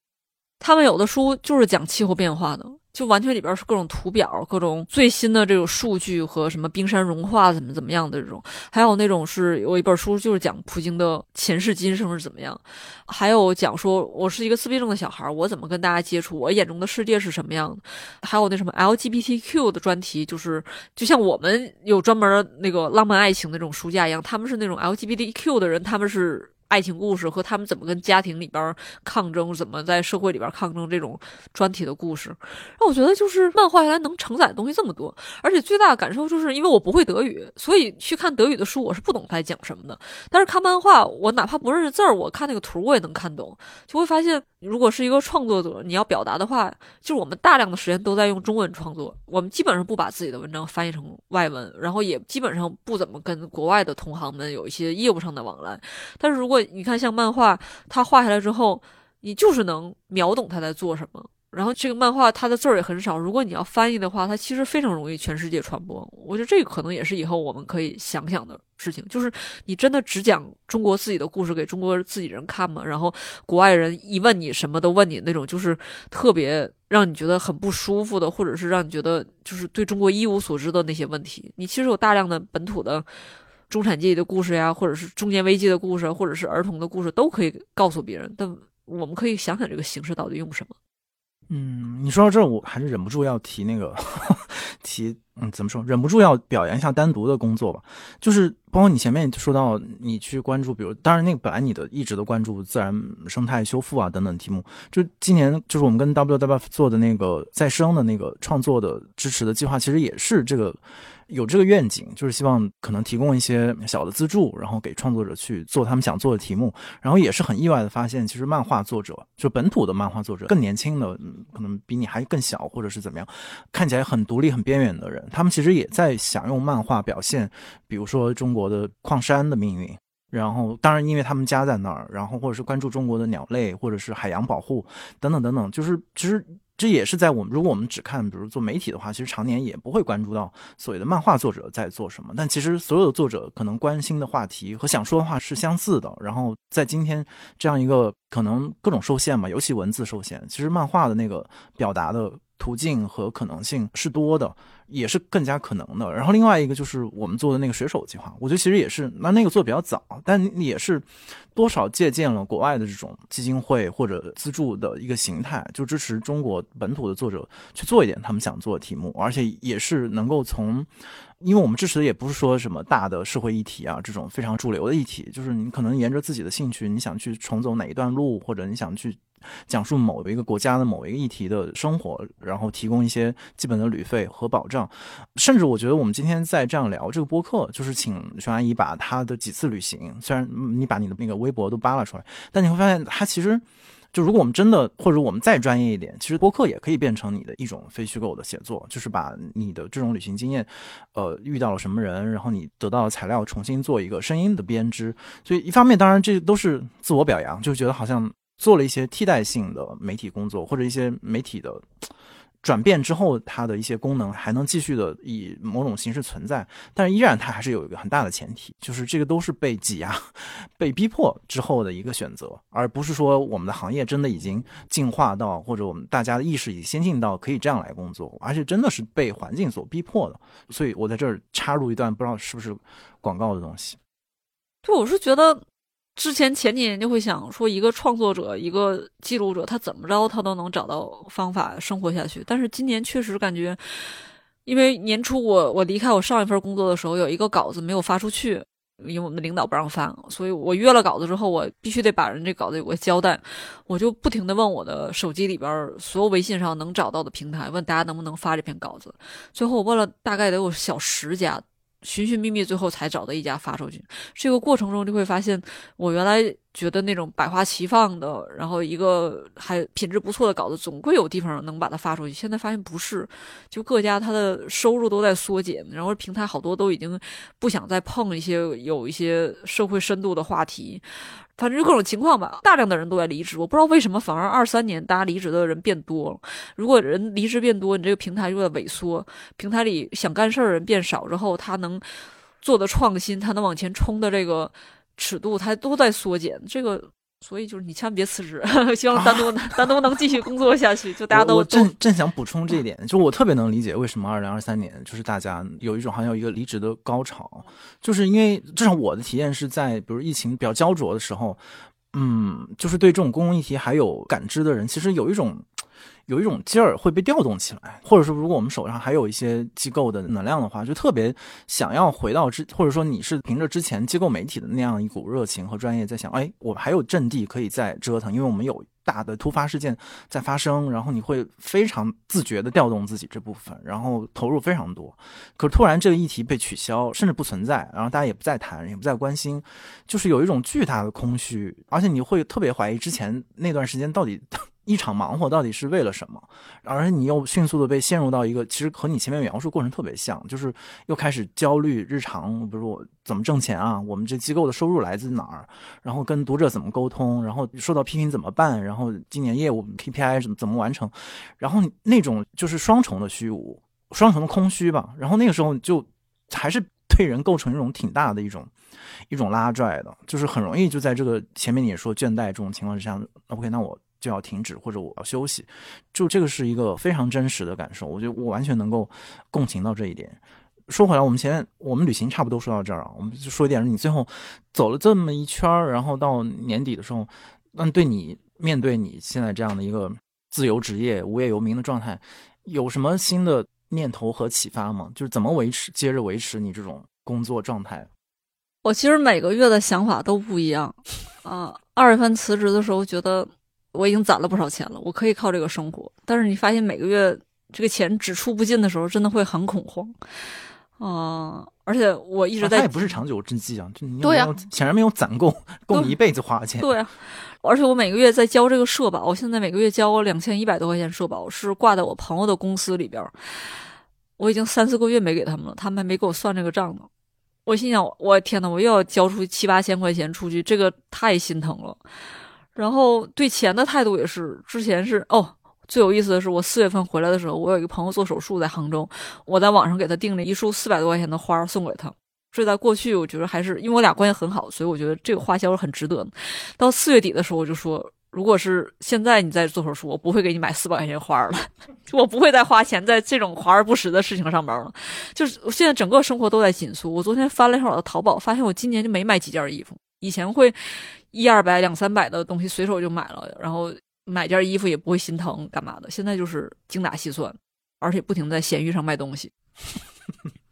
他们有的书就是讲气候变化的。就完全里边是各种图表，各种最新的这种数据和什么冰山融化怎么怎么样的这种，还有那种是有一本书就是讲普京的前世今生是怎么样，还有讲说我是一个自闭症的小孩，我怎么跟大家接触，我眼中的世界是什么样的，还有那什么 LGBTQ 的专题，就是就像我们有专门那个浪漫爱情的这种书架一样，他们是那种 LGBTQ 的人，他们是。爱情故事和他们怎么跟家庭里边抗争，怎么在社会里边抗争这种专题的故事，让我觉得就是漫画原来能承载的东西这么多，而且最大的感受就是因为我不会德语，所以去看德语的书我是不懂在讲什么的。但是看漫画，我哪怕不认识字儿，我看那个图我也能看懂，就会发现，如果是一个创作者，你要表达的话，就是我们大量的时间都在用中文创作，我们基本上不把自己的文章翻译成外文，然后也基本上不怎么跟国外的同行们有一些业务上的往来。但是如果你看，像漫画，它画下来之后，你就是能秒懂他在做什么。然后这个漫画它的字儿也很少，如果你要翻译的话，它其实非常容易全世界传播。我觉得这个可能也是以后我们可以想想的事情，就是你真的只讲中国自己的故事给中国自己人看吗？然后国外人一问你什么都问你那种，就是特别让你觉得很不舒服的，或者是让你觉得就是对中国一无所知的那些问题。你其实有大量的本土的。中产阶级的故事呀，或者是中年危机的故事，或者是儿童的故事，都可以告诉别人。但我们可以想想这个形式到底用什么。嗯，你说到这儿，我还是忍不住要提那个，提嗯，怎么说？忍不住要表扬一下单独的工作吧。就是包括你前面说到，你去关注，比如，当然那个本来你的一直都关注自然生态修复啊等等题目。就今年就是我们跟 W W 做的那个再生的那个创作的支持的计划，其实也是这个。有这个愿景，就是希望可能提供一些小的资助，然后给创作者去做他们想做的题目。然后也是很意外的发现，其实漫画作者，就本土的漫画作者，更年轻的，可能比你还更小，或者是怎么样，看起来很独立、很边缘的人，他们其实也在想用漫画表现，比如说中国的矿山的命运。然后，当然，因为他们家在那儿，然后或者是关注中国的鸟类，或者是海洋保护等等等等，就是其实。这也是在我们，如果我们只看，比如做媒体的话，其实常年也不会关注到所谓的漫画作者在做什么。但其实所有的作者可能关心的话题和想说的话是相似的。然后在今天这样一个可能各种受限嘛，尤其文字受限，其实漫画的那个表达的途径和可能性是多的。也是更加可能的。然后另外一个就是我们做的那个水手计划，我觉得其实也是，那那个做比较早，但也是多少借鉴了国外的这种基金会或者资助的一个形态，就支持中国本土的作者去做一点他们想做的题目，而且也是能够从，因为我们支持的也不是说什么大的社会议题啊，这种非常主流的议题，就是你可能沿着自己的兴趣，你想去重走哪一段路，或者你想去。讲述某一个国家的某一个议题的生活，然后提供一些基本的旅费和保障，甚至我觉得我们今天在这样聊这个播客，就是请熊阿姨把她的几次旅行，虽然你把你的那个微博都扒拉出来，但你会发现她其实就如果我们真的或者我们再专业一点，其实播客也可以变成你的一种非虚构的写作，就是把你的这种旅行经验，呃，遇到了什么人，然后你得到的材料重新做一个声音的编织，所以一方面当然这都是自我表扬，就觉得好像。做了一些替代性的媒体工作，或者一些媒体的转变之后，它的一些功能还能继续的以某种形式存在，但是依然它还是有一个很大的前提，就是这个都是被挤压、被逼迫之后的一个选择，而不是说我们的行业真的已经进化到，或者我们大家的意识已经先进到可以这样来工作，而且真的是被环境所逼迫的。所以我在这儿插入一段，不知道是不是广告的东西。对，我是觉得。之前前几年就会想说，一个创作者、一个记录者，他怎么着他都能找到方法生活下去。但是今年确实感觉，因为年初我我离开我上一份工作的时候，有一个稿子没有发出去，因为我们的领导不让发，所以我约了稿子之后，我必须得把人这稿子有个交代。我就不停的问我的手机里边所有微信上能找到的平台，问大家能不能发这篇稿子。最后我问了大概得有小十家。寻寻觅觅，最后才找到一家发出去。这个过程中就会发现，我原来觉得那种百花齐放的，然后一个还品质不错的稿子，总归有地方能把它发出去。现在发现不是，就各家它的收入都在缩减，然后平台好多都已经不想再碰一些有一些社会深度的话题。反正就各种情况吧，大量的人都在离职，我不知道为什么，反而二三年大家离职的人变多了。如果人离职变多，你这个平台就在萎缩，平台里想干事儿人变少之后，他能做的创新，他能往前冲的这个尺度，它都在缩减。这个。所以就是你千万别辞职，希望单独单独能继续工作下去。就大家都我正正想补充这一点，就我特别能理解为什么二零二三年就是大家有一种好像有一个离职的高潮，就是因为至少我的体验是在比如疫情比较焦灼的时候，嗯，就是对这种公共议题还有感知的人，其实有一种。有一种劲儿会被调动起来，或者说，如果我们手上还有一些机构的能量的话，就特别想要回到之，或者说你是凭着之前机构媒体的那样一股热情和专业，在想，哎，我还有阵地可以再折腾，因为我们有大的突发事件在发生，然后你会非常自觉的调动自己这部分，然后投入非常多。可是突然这个议题被取消，甚至不存在，然后大家也不再谈，也不再关心，就是有一种巨大的空虚，而且你会特别怀疑之前那段时间到底。一场忙活到底是为了什么？而你又迅速的被陷入到一个其实和你前面描述过程特别像，就是又开始焦虑日常，比如我怎么挣钱啊？我们这机构的收入来自哪儿？然后跟读者怎么沟通？然后受到批评怎么办？然后今年业务 KPI 怎么怎么完成？然后那种就是双重的虚无，双重的空虚吧。然后那个时候就还是对人构成一种挺大的一种一种拉拽的，就是很容易就在这个前面你也说倦怠这种情况之下，OK，那我。就要停止，或者我要休息，就这个是一个非常真实的感受。我觉得我完全能够共情到这一点。说回来，我们前面我们旅行差不多说到这儿啊，我们就说一点，你最后走了这么一圈，然后到年底的时候，那对你面对你现在这样的一个自由职业、无业游民的状态，有什么新的念头和启发吗？就是怎么维持，接着维持你这种工作状态？我其实每个月的想法都不一样啊。二月份辞职的时候，觉得。我已经攒了不少钱了，我可以靠这个生活。但是你发现每个月这个钱只出不进的时候，真的会很恐慌啊！而且我一直在，它也不是长久之计啊。对呀，显然没有攒够 够你一辈子花的钱。对啊，而且我每个月在交这个社保，我现在每个月交两千一百多块钱社保，是挂在我朋友的公司里边。我已经三四个月没给他们了，他们还没给我算这个账呢。我心想，我天呐，我又要交出七八千块钱出去，这个太心疼了。然后对钱的态度也是，之前是哦，最有意思的是，我四月份回来的时候，我有一个朋友做手术在杭州，我在网上给他订了一束四百多块钱的花送给他。这在过去，我觉得还是因为我俩关系很好，所以我觉得这个花销是很值得。到四月底的时候，我就说，如果是现在你在做手术，我不会给你买四百块钱花了，我不会再花钱在这种华而不实的事情上边了。就是我现在整个生活都在紧缩。我昨天翻了一下我的淘宝，发现我今年就没买几件衣服，以前会。一二百两三百的东西随手就买了，然后买件衣服也不会心疼干嘛的。现在就是精打细算，而且不停在闲鱼上卖东西。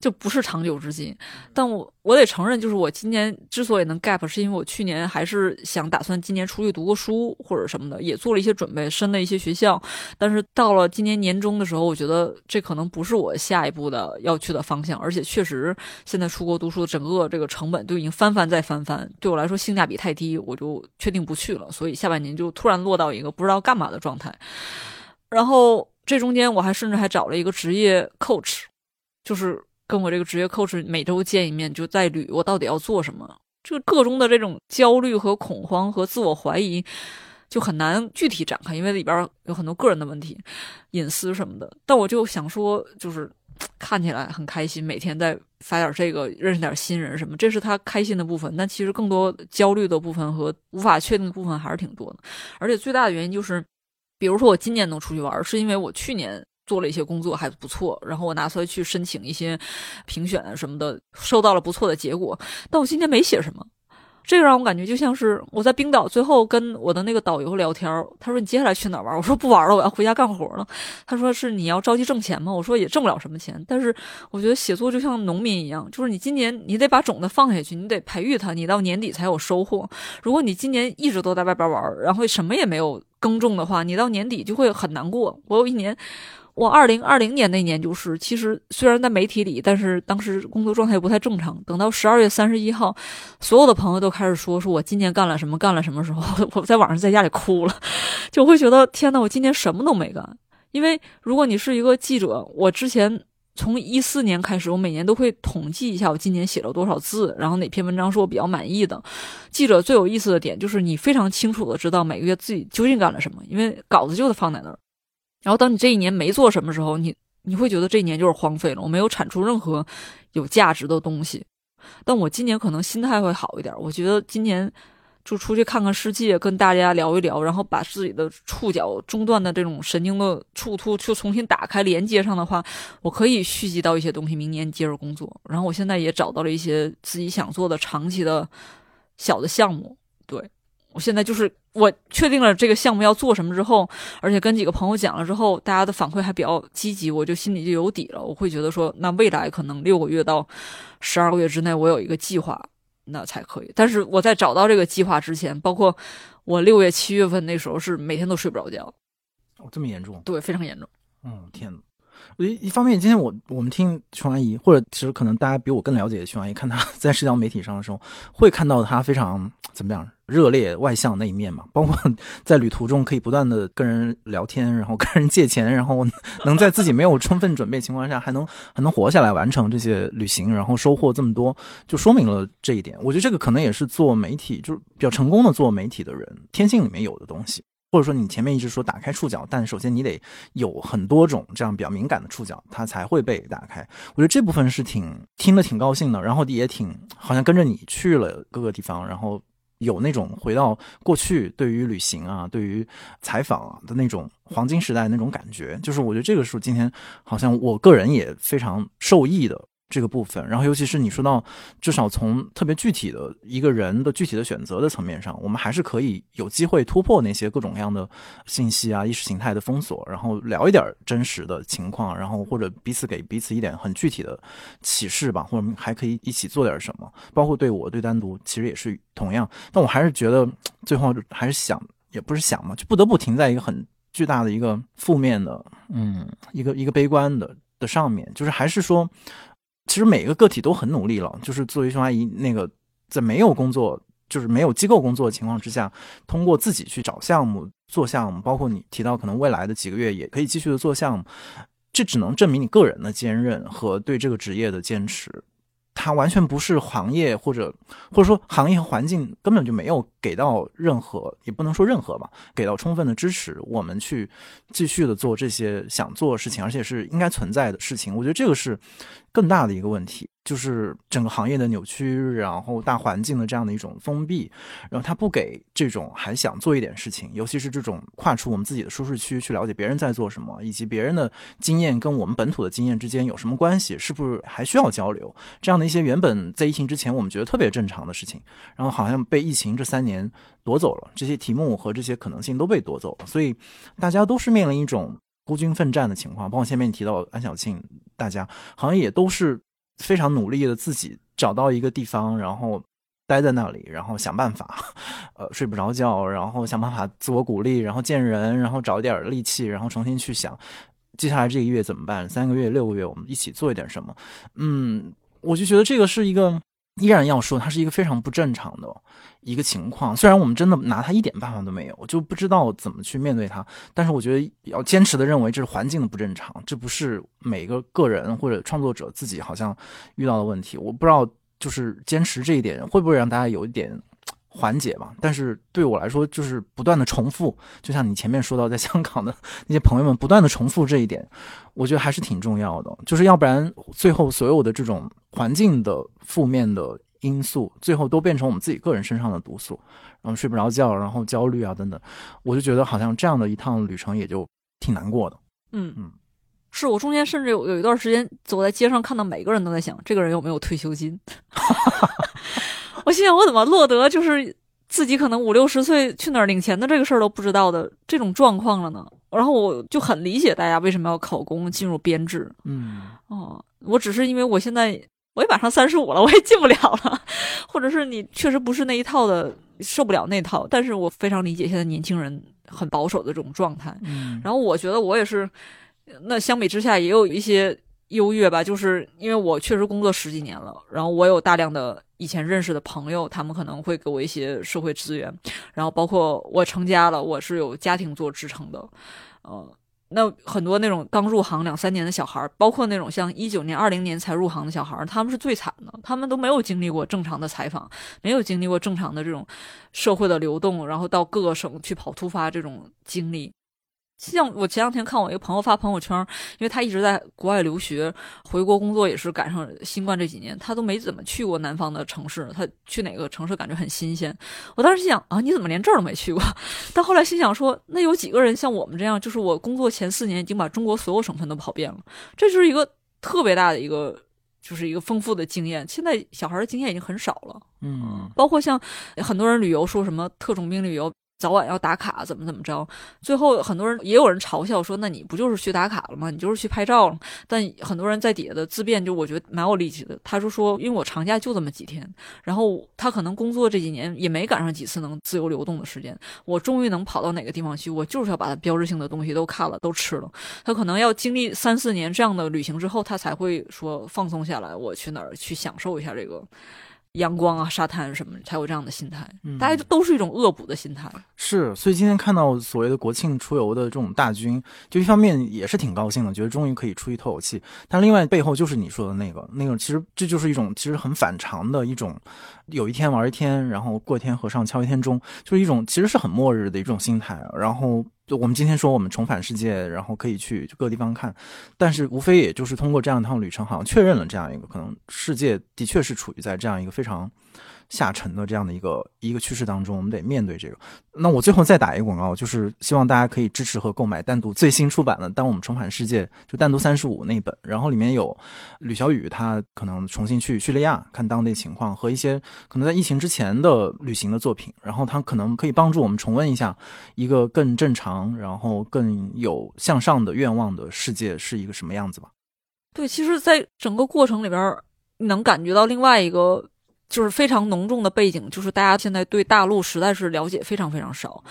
就不是长久之计，但我我得承认，就是我今年之所以能 gap，是因为我去年还是想打算今年出去读个书或者什么的，也做了一些准备，申了一些学校。但是到了今年年中的时候，我觉得这可能不是我下一步的要去的方向，而且确实现在出国读书的整个这个成本都已经翻番再翻番，对我来说性价比太低，我就确定不去了。所以下半年就突然落到一个不知道干嘛的状态。然后这中间我还甚至还找了一个职业 coach，就是。跟我这个职业 coach 每周见一面，就在捋我到底要做什么。这个个中的这种焦虑和恐慌和自我怀疑，就很难具体展开，因为里边有很多个人的问题、隐私什么的。但我就想说，就是 看起来很开心，每天在发点这个，认识点新人什么，这是他开心的部分。但其实更多焦虑的部分和无法确定的部分还是挺多的。而且最大的原因就是，比如说我今年能出去玩，是因为我去年。做了一些工作还不错，然后我拿出来去申请一些评选什么的，收到了不错的结果。但我今天没写什么，这个让我感觉就像是我在冰岛最后跟我的那个导游聊天儿，他说你接下来去哪儿玩？我说不玩了，我要回家干活了。他说是你要着急挣钱吗？我说也挣不了什么钱，但是我觉得写作就像农民一样，就是你今年你得把种子放下去，你得培育它，你到年底才有收获。如果你今年一直都在外边玩，然后什么也没有耕种的话，你到年底就会很难过。我有一年。我二零二零年那年就是，其实虽然在媒体里，但是当时工作状态不太正常。等到十二月三十一号，所有的朋友都开始说说我今年干了什么，干了什么时候，我在网上在家里哭了，就会觉得天呐，我今年什么都没干。因为如果你是一个记者，我之前从一四年开始，我每年都会统计一下我今年写了多少字，然后哪篇文章是我比较满意的。记者最有意思的点就是你非常清楚的知道每个月自己究竟干了什么，因为稿子就得放在那儿。然后，当你这一年没做什么时候，你你会觉得这一年就是荒废了，我没有产出任何有价值的东西。但我今年可能心态会好一点，我觉得今年就出去看看世界，跟大家聊一聊，然后把自己的触角中断的这种神经的触突就重新打开连接上的话，我可以蓄积到一些东西，明年接着工作。然后我现在也找到了一些自己想做的长期的小的项目，对。我现在就是我确定了这个项目要做什么之后，而且跟几个朋友讲了之后，大家的反馈还比较积极，我就心里就有底了。我会觉得说，那未来可能六个月到十二个月之内，我有一个计划，那才可以。但是我在找到这个计划之前，包括我六月、七月份那时候是每天都睡不着觉。哦，这么严重？对，非常严重。嗯，天呐。我一一方面，今天我我们听熊阿姨，或者其实可能大家比我更了解熊阿姨，看她 在社交媒体上的时候，会看到她非常怎么样热烈外向那一面嘛。包括 在旅途中可以不断的跟人聊天，然后跟人借钱，然后能在自己没有充分准备情况下还能还能活下来完成这些旅行，然后收获这么多，就说明了这一点。我觉得这个可能也是做媒体就是比较成功的做媒体的人天性里面有的东西。或者说你前面一直说打开触角，但首先你得有很多种这样比较敏感的触角，它才会被打开。我觉得这部分是挺听了挺高兴的，然后也挺好像跟着你去了各个地方，然后有那种回到过去对于旅行啊、对于采访啊的那种黄金时代那种感觉。就是我觉得这个是今天好像我个人也非常受益的。这个部分，然后尤其是你说到，至少从特别具体的一个人的具体的选择的层面上，我们还是可以有机会突破那些各种各样的信息啊、意识形态的封锁，然后聊一点真实的情况，然后或者彼此给彼此一点很具体的启示吧，或者还可以一起做点什么。包括对我对单独，其实也是同样。但我还是觉得最后还是想，也不是想嘛，就不得不停在一个很巨大的一个负面的，嗯，一个一个悲观的的上面，就是还是说。其实每一个个体都很努力了，就是作为熊阿姨那个在没有工作，就是没有机构工作的情况之下，通过自己去找项目做项目，包括你提到可能未来的几个月也可以继续的做项目，这只能证明你个人的坚韧和对这个职业的坚持。它完全不是行业或者或者说行业和环境根本就没有给到任何，也不能说任何吧，给到充分的支持，我们去继续的做这些想做的事情，而且是应该存在的事情。我觉得这个是更大的一个问题。就是整个行业的扭曲，然后大环境的这样的一种封闭，然后他不给这种还想做一点事情，尤其是这种跨出我们自己的舒适区去了解别人在做什么，以及别人的经验跟我们本土的经验之间有什么关系，是不是还需要交流？这样的一些原本在疫情之前我们觉得特别正常的事情，然后好像被疫情这三年夺走了，这些题目和这些可能性都被夺走了，所以大家都是面临一种孤军奋战的情况。包括前面你提到安小庆，大家好像也都是。非常努力的自己找到一个地方，然后待在那里，然后想办法，呃，睡不着觉，然后想办法自我鼓励，然后见人，然后找一点力气，然后重新去想接下来这个月怎么办？三个月、六个月，我们一起做一点什么？嗯，我就觉得这个是一个依然要说，它是一个非常不正常的。一个情况，虽然我们真的拿它一点办法都没有，就不知道怎么去面对它，但是我觉得要坚持的认为这是环境的不正常，这不是每个个人或者创作者自己好像遇到的问题。我不知道，就是坚持这一点会不会让大家有一点缓解吧？但是对我来说，就是不断的重复，就像你前面说到，在香港的那些朋友们不断的重复这一点，我觉得还是挺重要的。就是要不然最后所有的这种环境的负面的。因素最后都变成我们自己个人身上的毒素，然后睡不着觉，然后焦虑啊等等，我就觉得好像这样的一趟旅程也就挺难过的。嗯嗯，是我中间甚至有有一段时间走在街上，看到每个人都在想，这个人有没有退休金？我心想，我怎么落得就是自己可能五六十岁去哪儿领钱的这个事儿都不知道的这种状况了呢？然后我就很理解大家为什么要考公进入编制。嗯，哦，我只是因为我现在我也马上三十五了，我也进不了了，或者是你确实不是那一套的，受不了那套。但是我非常理解现在年轻人很保守的这种状态。嗯，然后我觉得我也是，那相比之下也有一些优越吧，就是因为我确实工作十几年了，然后我有大量的以前认识的朋友，他们可能会给我一些社会资源，然后包括我成家了，我是有家庭做支撑的，呃，那很多那种刚入行两三年的小孩，包括那种像一九年、二零年才入行的小孩，他们是最惨的，他们都没有经历过正常的采访，没有经历过正常的这种社会的流动，然后到各个省去跑突发这种经历。像我前两天看我一个朋友发朋友圈，因为他一直在国外留学，回国工作也是赶上新冠这几年，他都没怎么去过南方的城市，他去哪个城市感觉很新鲜。我当时心想啊，你怎么连这儿都没去过？但后来心想说，那有几个人像我们这样，就是我工作前四年已经把中国所有省份都跑遍了，这就是一个特别大的一个，就是一个丰富的经验。现在小孩的经验已经很少了，嗯，包括像很多人旅游说什么特种兵旅游。早晚要打卡，怎么怎么着？最后很多人也有人嘲笑说：“那你不就是去打卡了吗？你就是去拍照了。”但很多人在底下的自辩，就我觉得蛮有力气的。他就说：“因为我长假就这么几天，然后他可能工作这几年也没赶上几次能自由流动的时间。我终于能跑到哪个地方去，我就是要把它标志性的东西都看了，都吃了。他可能要经历三四年这样的旅行之后，他才会说放松下来，我去哪儿去享受一下这个。”阳光啊，沙滩什么，才有这样的心态。大家都是一种恶补的心态。是，所以今天看到所谓的国庆出游的这种大军，就一方面也是挺高兴的，觉得终于可以出去透口气。但另外背后就是你说的那个，那个其实这就是一种其实很反常的一种，有一天玩一天，然后过一天和尚敲一天钟，就是一种其实是很末日的一种心态。然后。就我们今天说，我们重返世界，然后可以去各个地方看，但是无非也就是通过这样一趟旅程，好像确认了这样一个可能，世界的确是处于在这样一个非常。下沉的这样的一个一个趋势当中，我们得面对这个。那我最后再打一个广告，就是希望大家可以支持和购买单独最新出版的《当我们重返世界》，就单独三十五那本。然后里面有吕小雨他可能重新去叙利亚看当地情况，和一些可能在疫情之前的旅行的作品。然后他可能可以帮助我们重温一下一个更正常，然后更有向上的愿望的世界是一个什么样子吧。对，其实，在整个过程里边，能感觉到另外一个。就是非常浓重的背景，就是大家现在对大陆实在是了解非常非常少，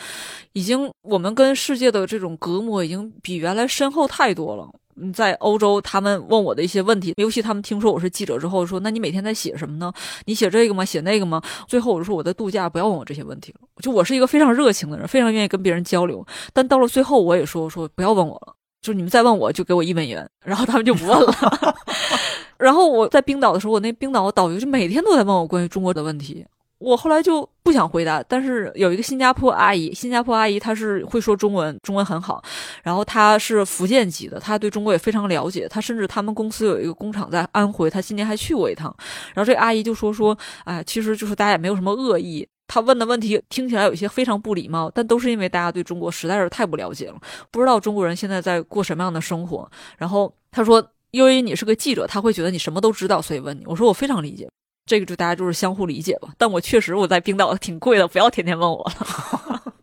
已经我们跟世界的这种隔膜已经比原来深厚太多了。嗯，在欧洲，他们问我的一些问题，尤其他们听说我是记者之后，说：“那你每天在写什么呢？你写这个吗？写那个吗？”最后我就说：“我在度假，不要问我这些问题了。”就我是一个非常热情的人，非常愿意跟别人交流。但到了最后，我也说：“说不要问我了，就是你们再问我就给我一美元。”然后他们就不问了。然后我在冰岛的时候，我那冰岛导游就每天都在问我关于中国的问题，我后来就不想回答。但是有一个新加坡阿姨，新加坡阿姨她是会说中文，中文很好，然后她是福建籍的，她对中国也非常了解。她甚至他们公司有一个工厂在安徽，她今年还去过一趟。然后这阿姨就说说，哎，其实就是大家也没有什么恶意。他问的问题听起来有些非常不礼貌，但都是因为大家对中国实在是太不了解了，不知道中国人现在在过什么样的生活。然后他说。因为你是个记者，他会觉得你什么都知道，所以问你。我说我非常理解，这个就大家就是相互理解吧。但我确实我在冰岛挺贵的，不要天天问我了。